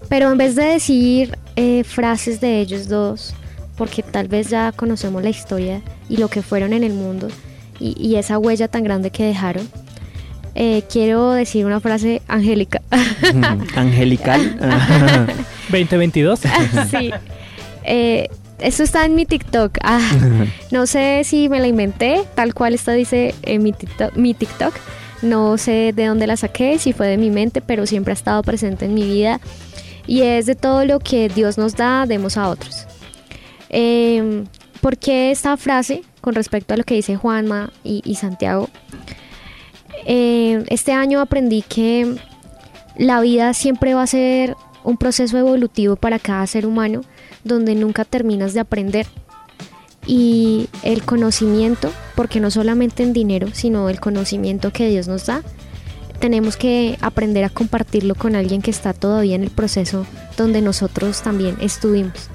Pero en vez de decir eh, frases de ellos dos, porque tal vez ya conocemos la historia y lo que fueron en el mundo y, y esa huella tan grande que dejaron, eh, quiero decir una frase angélica. Angelical. 2022. sí. Eh, esto está en mi TikTok. Ah, no sé si me la inventé, tal cual esto dice en mi TikTok, mi TikTok. No sé de dónde la saqué, si fue de mi mente, pero siempre ha estado presente en mi vida. Y es de todo lo que Dios nos da, demos a otros. Eh, ¿Por qué esta frase con respecto a lo que dice Juanma y, Santiago? Eh, este año aprendí que la vida siempre va a ser un proceso evolutivo para cada ser humano donde nunca terminas de aprender. Y el conocimiento, porque no solamente en dinero, sino el conocimiento que Dios nos da, tenemos que aprender a compartirlo con alguien que está todavía en el proceso donde nosotros también estuvimos.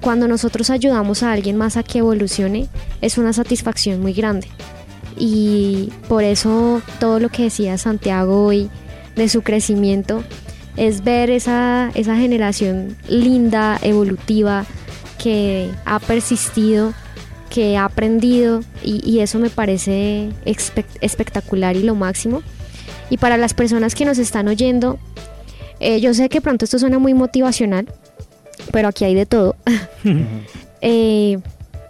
Cuando nosotros ayudamos a alguien más a que evolucione, es una satisfacción muy grande. Y por eso todo lo que decía Santiago hoy de su crecimiento es ver esa, esa generación linda, evolutiva, que ha persistido, que ha aprendido y, y eso me parece espe- espectacular y lo máximo. Y para las personas que nos están oyendo, eh, yo sé que pronto esto suena muy motivacional, pero aquí hay de todo. Eh,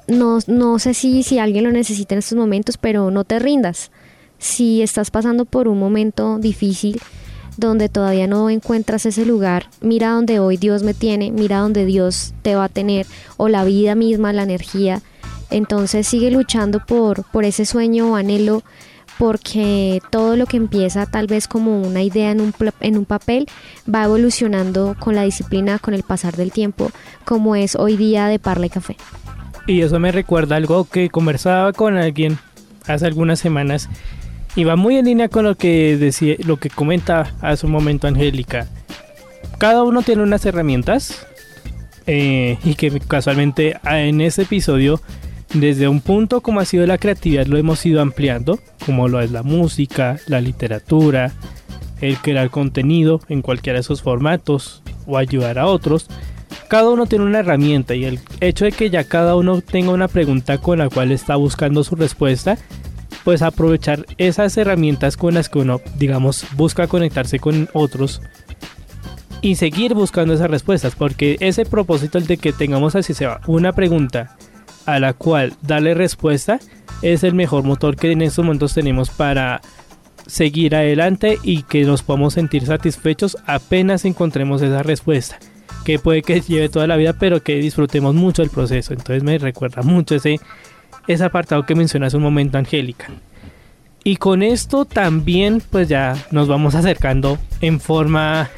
no, no sé si, si alguien lo necesita en estos momentos, pero no te rindas. Si estás pasando por un momento difícil, donde todavía no encuentras ese lugar, mira donde hoy Dios me tiene, mira donde Dios te va a tener, o la vida misma, la energía. Entonces sigue luchando por, por ese sueño o anhelo, porque todo lo que empieza tal vez como una idea en un, en un papel va evolucionando con la disciplina, con el pasar del tiempo, como es hoy día de Parla y Café. Y eso me recuerda algo que conversaba con alguien hace algunas semanas y va muy en línea con lo que decía, lo que comenta hace un momento Angélica. Cada uno tiene unas herramientas eh, y que casualmente ah, en este episodio desde un punto como ha sido la creatividad lo hemos ido ampliando, como lo es la música, la literatura, el crear contenido en cualquiera de esos formatos o ayudar a otros. Cada uno tiene una herramienta y el hecho de que ya cada uno tenga una pregunta con la cual está buscando su respuesta, pues aprovechar esas herramientas con las que uno, digamos, busca conectarse con otros y seguir buscando esas respuestas, porque ese propósito el de que tengamos así sea una pregunta a la cual darle respuesta es el mejor motor que en estos momentos tenemos para seguir adelante y que nos podamos sentir satisfechos apenas encontremos esa respuesta que puede que lleve toda la vida pero que disfrutemos mucho el proceso. Entonces me recuerda mucho ese ese apartado que mencionas un momento Angélica y con esto también pues ya nos vamos acercando en forma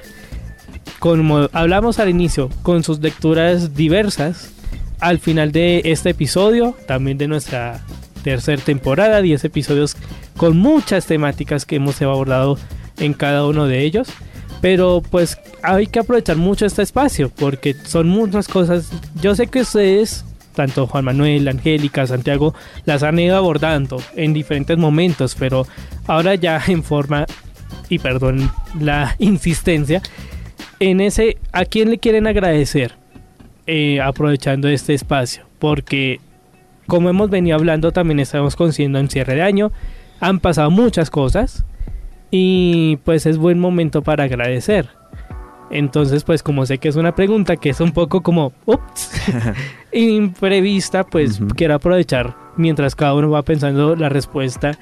como hablamos al inicio con sus lecturas diversas al final de este episodio, también de nuestra tercera temporada, 10 episodios con muchas temáticas que hemos abordado en cada uno de ellos. Pero pues hay que aprovechar mucho este espacio porque son muchas cosas. Yo sé que ustedes, tanto Juan Manuel, Angélica, Santiago, las han ido abordando en diferentes momentos, pero ahora ya en forma, y perdón la insistencia, en ese, ¿a quién le quieren agradecer? eh, aprovechando este espacio porque como hemos venido hablando también estamos consiguiendo en cierre de año han pasado muchas cosas y pues es buen momento para agradecer entonces pues como sé que es una pregunta que es un poco como ups, imprevista pues quiero aprovechar mientras cada uno va pensando la respuesta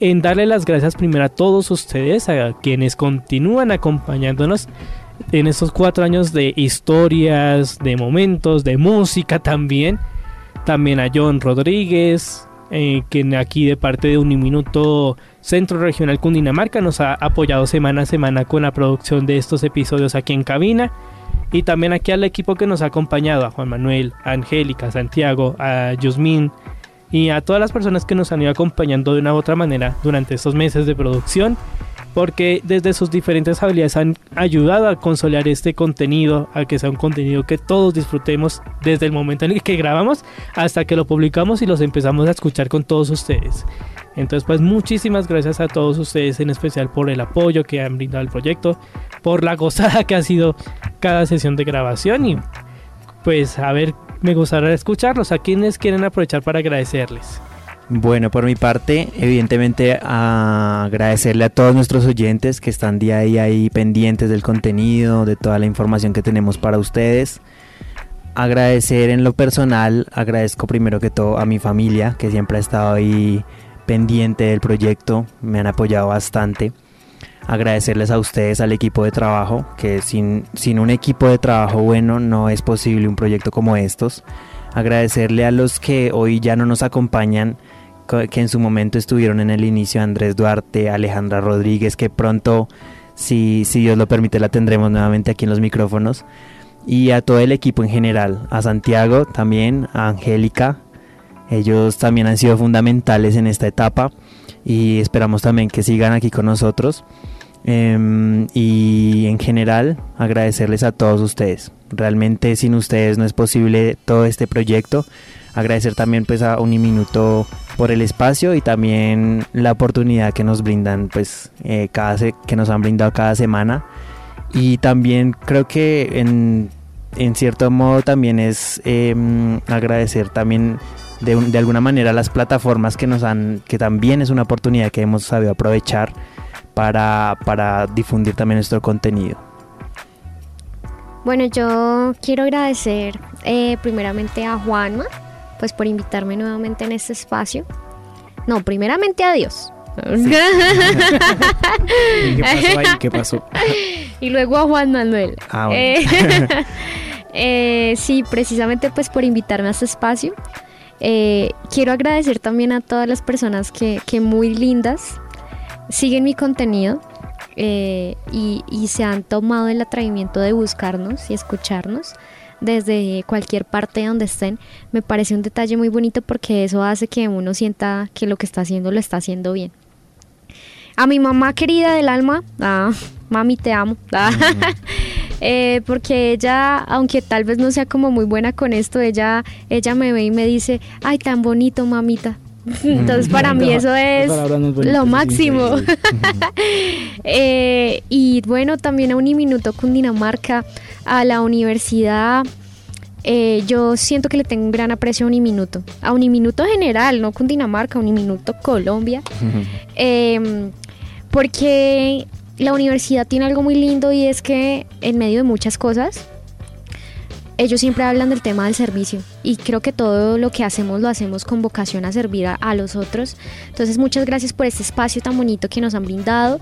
en darle las gracias primero a todos ustedes a quienes continúan acompañándonos en estos cuatro años de historias, de momentos, de música también. También a John Rodríguez, eh, quien aquí de parte de Uniminuto Centro Regional Cundinamarca nos ha apoyado semana a semana con la producción de estos episodios aquí en cabina. Y también aquí al equipo que nos ha acompañado, a Juan Manuel, a Angélica, a Santiago, a Yusmin y a todas las personas que nos han ido acompañando de una u otra manera durante estos meses de producción porque desde sus diferentes habilidades han ayudado a consolidar este contenido, a que sea un contenido que todos disfrutemos desde el momento en el que grabamos hasta que lo publicamos y los empezamos a escuchar con todos ustedes. Entonces, pues muchísimas gracias a todos ustedes, en especial por el apoyo que han brindado al proyecto, por la gozada que ha sido cada sesión de grabación y pues a ver, me gustaría escucharlos. ¿A quienes quieren aprovechar para agradecerles? Bueno, por mi parte, evidentemente a agradecerle a todos nuestros oyentes que están día a día ahí pendientes del contenido, de toda la información que tenemos para ustedes. Agradecer en lo personal, agradezco primero que todo a mi familia que siempre ha estado ahí pendiente del proyecto, me han apoyado bastante. Agradecerles a ustedes, al equipo de trabajo, que sin, sin un equipo de trabajo bueno no es posible un proyecto como estos. Agradecerle a los que hoy ya no nos acompañan, co- que en su momento estuvieron en el inicio, Andrés Duarte, Alejandra Rodríguez, que pronto, si, si Dios lo permite, la tendremos nuevamente aquí en los micrófonos. Y a todo el equipo en general, a Santiago también, a Angélica, ellos también han sido fundamentales en esta etapa y esperamos también que sigan aquí con nosotros. Em, y en general agradecerles a todos ustedes. Realmente sin ustedes no es posible todo este proyecto. Agradecer también pues a Uniminuto por el espacio y también la oportunidad que nos brindan pues eh, cada que nos han brindado cada semana. Y también creo que en, en cierto modo también es em, agradecer también de, de alguna manera las plataformas que nos han, que también es una oportunidad que hemos sabido aprovechar para, para difundir también nuestro contenido. Bueno, yo quiero agradecer eh, primeramente a Juanma, pues por invitarme nuevamente en este espacio. No, primeramente a Dios. ¿Qué pasó ahí? ¿Qué pasó? y luego a Juan Manuel. Ah, bueno. Eh, eh, sí, precisamente pues por invitarme a este espacio. Eh, quiero agradecer también a todas las personas que, que muy lindas siguen mi contenido eh, y, se han tomado el atrevimiento de buscarnos y escucharnos desde cualquier parte donde estén. Me parece un detalle muy bonito porque eso hace que uno sienta que lo que está haciendo lo está haciendo bien. A mi mamá querida del alma, ah, mami te amo, ah, eh, porque ella, aunque tal vez no sea como muy buena con esto, ella, ella me ve y me dice, ay, tan bonito, mamita. Entonces para mí eso es lo máximo. Eh, y bueno, también a Uniminuto Cundinamarca, a la universidad, eh, yo siento que le tengo un gran aprecio a Uniminuto. A Uniminuto general, no Cundinamarca, Uniminuto Colombia. Em, porque la universidad tiene algo muy lindo y es que en medio de muchas cosas, ellos siempre hablan del tema del servicio y creo que todo lo que hacemos lo hacemos con vocación a servir a, los otros. Entonces muchas gracias por este espacio tan bonito que nos han brindado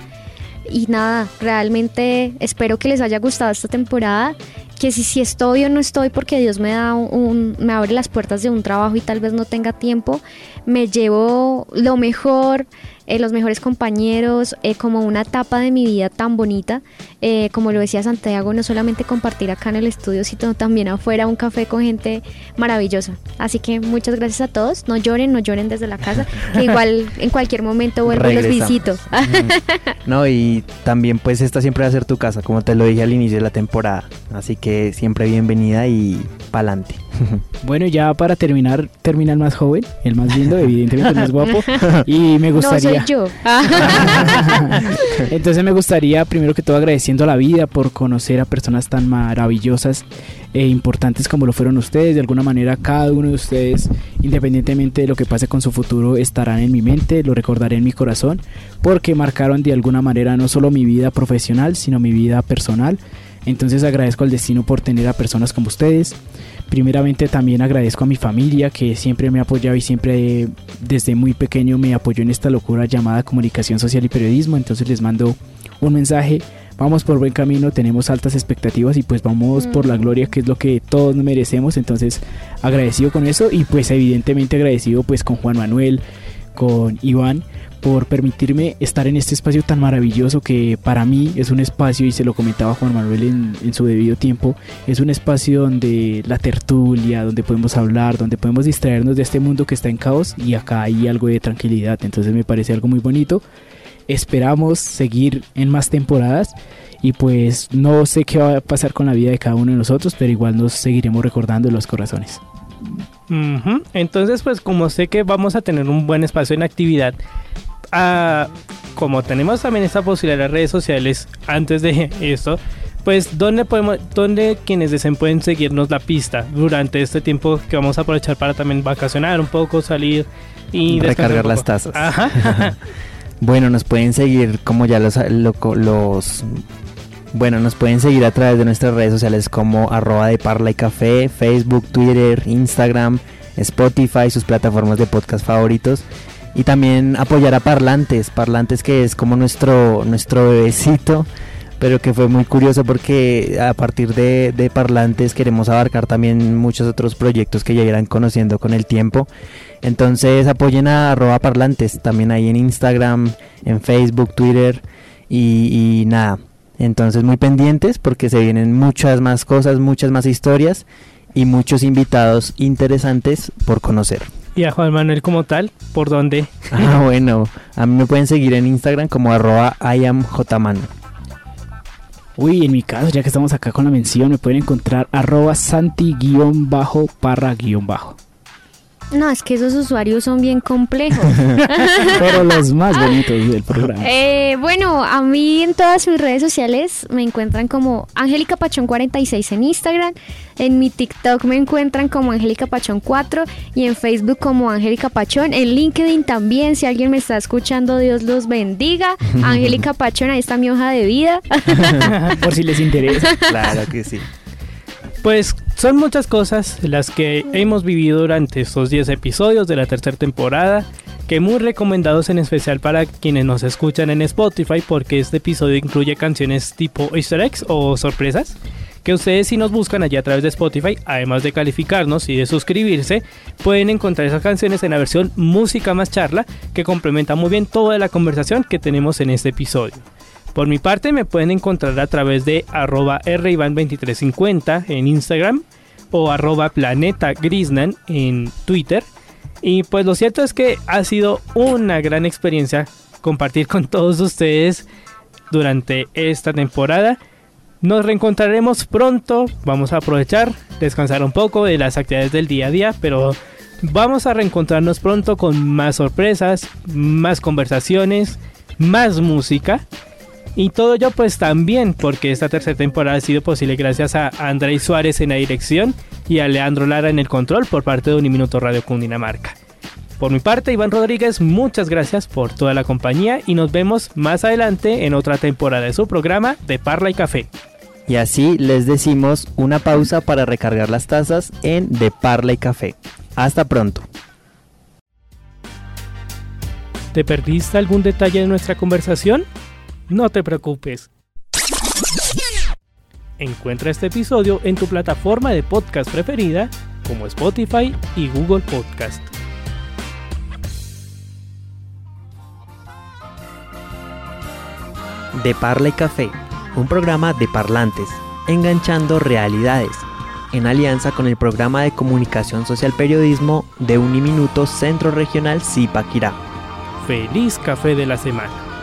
y nada, realmente espero que les haya gustado esta temporada, que si, si estoy o no estoy porque Dios me da un, me abre las puertas de un trabajo y tal vez no tenga tiempo, me llevo lo mejor, eh, los mejores compañeros, eh, como una etapa de mi vida tan bonita, eh, como lo decía Santiago, no solamente compartir acá en el estudio, sino también afuera un café con gente maravillosa. Así que muchas gracias a todos, no lloren, no lloren desde la casa, que igual en cualquier momento vuelvo y los visito. no, y también pues esta siempre va a ser tu casa, como te lo dije al inicio de la temporada, así que siempre bienvenida y pa'lante. Bueno, ya para terminar, termina el más joven, el más lindo, evidentemente el más guapo. Y me gustaría. No, soy yo. Entonces me gustaría, primero que todo, agradeciendo a la vida por conocer a personas tan maravillosas e importantes como lo fueron ustedes. De alguna manera, cada uno de ustedes, independientemente de lo que pase con su futuro, estarán en mi mente, lo recordaré en mi corazón, porque marcaron de alguna manera no solo mi vida profesional, sino mi vida personal. Entonces agradezco al destino por tener a personas como ustedes. Primeramente también agradezco a mi familia que siempre me ha apoyado y siempre desde muy pequeño me apoyó en esta locura llamada comunicación social y periodismo. Entonces les mando un mensaje. Vamos por buen camino, tenemos altas expectativas y pues vamos mm. por la gloria que es lo que todos merecemos. Entonces agradecido con eso y pues evidentemente agradecido pues con Juan Manuel, con Iván por permitirme estar en este espacio tan maravilloso que para mí es un espacio, y se lo comentaba Juan Manuel en, en, su debido tiempo, es un espacio donde la tertulia, donde podemos hablar, donde podemos distraernos de este mundo que está en caos y acá hay algo de tranquilidad, entonces me parece algo muy bonito. Esperamos seguir en más temporadas y pues no sé qué va a pasar con la vida de cada uno de nosotros, pero igual nos seguiremos recordando en los corazones. Uh -huh. Entonces, pues como sé que vamos a tener un buen espacio en actividad, uh, como tenemos también esta posibilidad de las redes sociales antes de esto, pues ¿dónde, podemos, dónde quienes deseen pueden seguirnos la pista durante este tiempo que vamos a aprovechar para también vacacionar un poco, salir y recargar las tazas? bueno, nos pueden seguir como ya los, lo, los bueno, nos pueden seguir a través de nuestras redes sociales como arroba de Parla y Café, Facebook, Twitter, Instagram, Spotify, sus plataformas de podcast favoritos. Y también apoyar a Parlantes, Parlantes que es como nuestro, nuestro bebecito, pero que fue muy curioso porque a partir de, Parlantes queremos abarcar también muchos otros proyectos que ya irán conociendo con el tiempo. Entonces apoyen a arroba Parlantes, también ahí en Instagram, en Facebook, Twitter y nada, entonces muy pendientes porque se vienen muchas más cosas, muchas más historias y muchos invitados interesantes por conocer. ¿Y a Juan Manuel como tal? ¿Por dónde? Ah, bueno, a mí me pueden seguir en Instagram como arroba iamjman. Uy, en mi caso, ya que estamos acá con la mención, me pueden encontrar arroba santi-parra-bajo. No, es que esos usuarios son bien complejos. Pero los más bonitos del programa. Eh, bueno, a mí en todas mis redes sociales me encuentran como Angélica Pachón 46 en Instagram. En mi TikTok me encuentran como Angélica Pachón 4 y en Facebook como Angélica Pachón. En LinkedIn también, si alguien me está escuchando, Dios los bendiga. Angélica Pachón, ahí está mi hoja de vida. Por si les interesa. Claro que sí. Pues son muchas cosas las que hemos vivido durante estos 10 episodios de la tercera temporada, que muy recomendados en especial para quienes nos escuchan en Spotify porque este episodio incluye canciones tipo easter eggs o sorpresas que ustedes si nos buscan allí a través de Spotify, además de calificarnos y de suscribirse, pueden encontrar esas canciones en la versión música más charla que complementa muy bien toda la conversación que tenemos en este episodio. Por mi parte me pueden encontrar a través de arroba rivan2350 en Instagram o arroba planeta Grisnan en Twitter. Y pues lo cierto es que ha sido una gran experiencia compartir con todos ustedes durante esta temporada. Nos reencontraremos pronto, vamos a aprovechar, descansar un poco de las actividades del día a día, pero vamos a reencontrarnos pronto con más sorpresas, más conversaciones, más música. Y todo ello pues también porque esta tercera temporada ha sido posible gracias a Andrés Suárez en la dirección y a Leandro Lara en el control por parte de Uniminuto Radio Cundinamarca. Por mi parte, Iván Rodríguez, muchas gracias por toda la compañía y nos vemos más adelante en otra temporada de su programa de Parla y Café. Y así les decimos una pausa para recargar las tazas en De Parla y Café. Hasta pronto. ¿Te perdiste algún detalle de nuestra conversación? No te preocupes. Encuentra este episodio en tu plataforma de podcast preferida como Spotify y Google Podcast. De Parla y Café, un programa de parlantes, enganchando realidades, en alianza con el programa de comunicación social periodismo de Uniminuto Centro Regional Zipaquirá. Feliz café de la semana.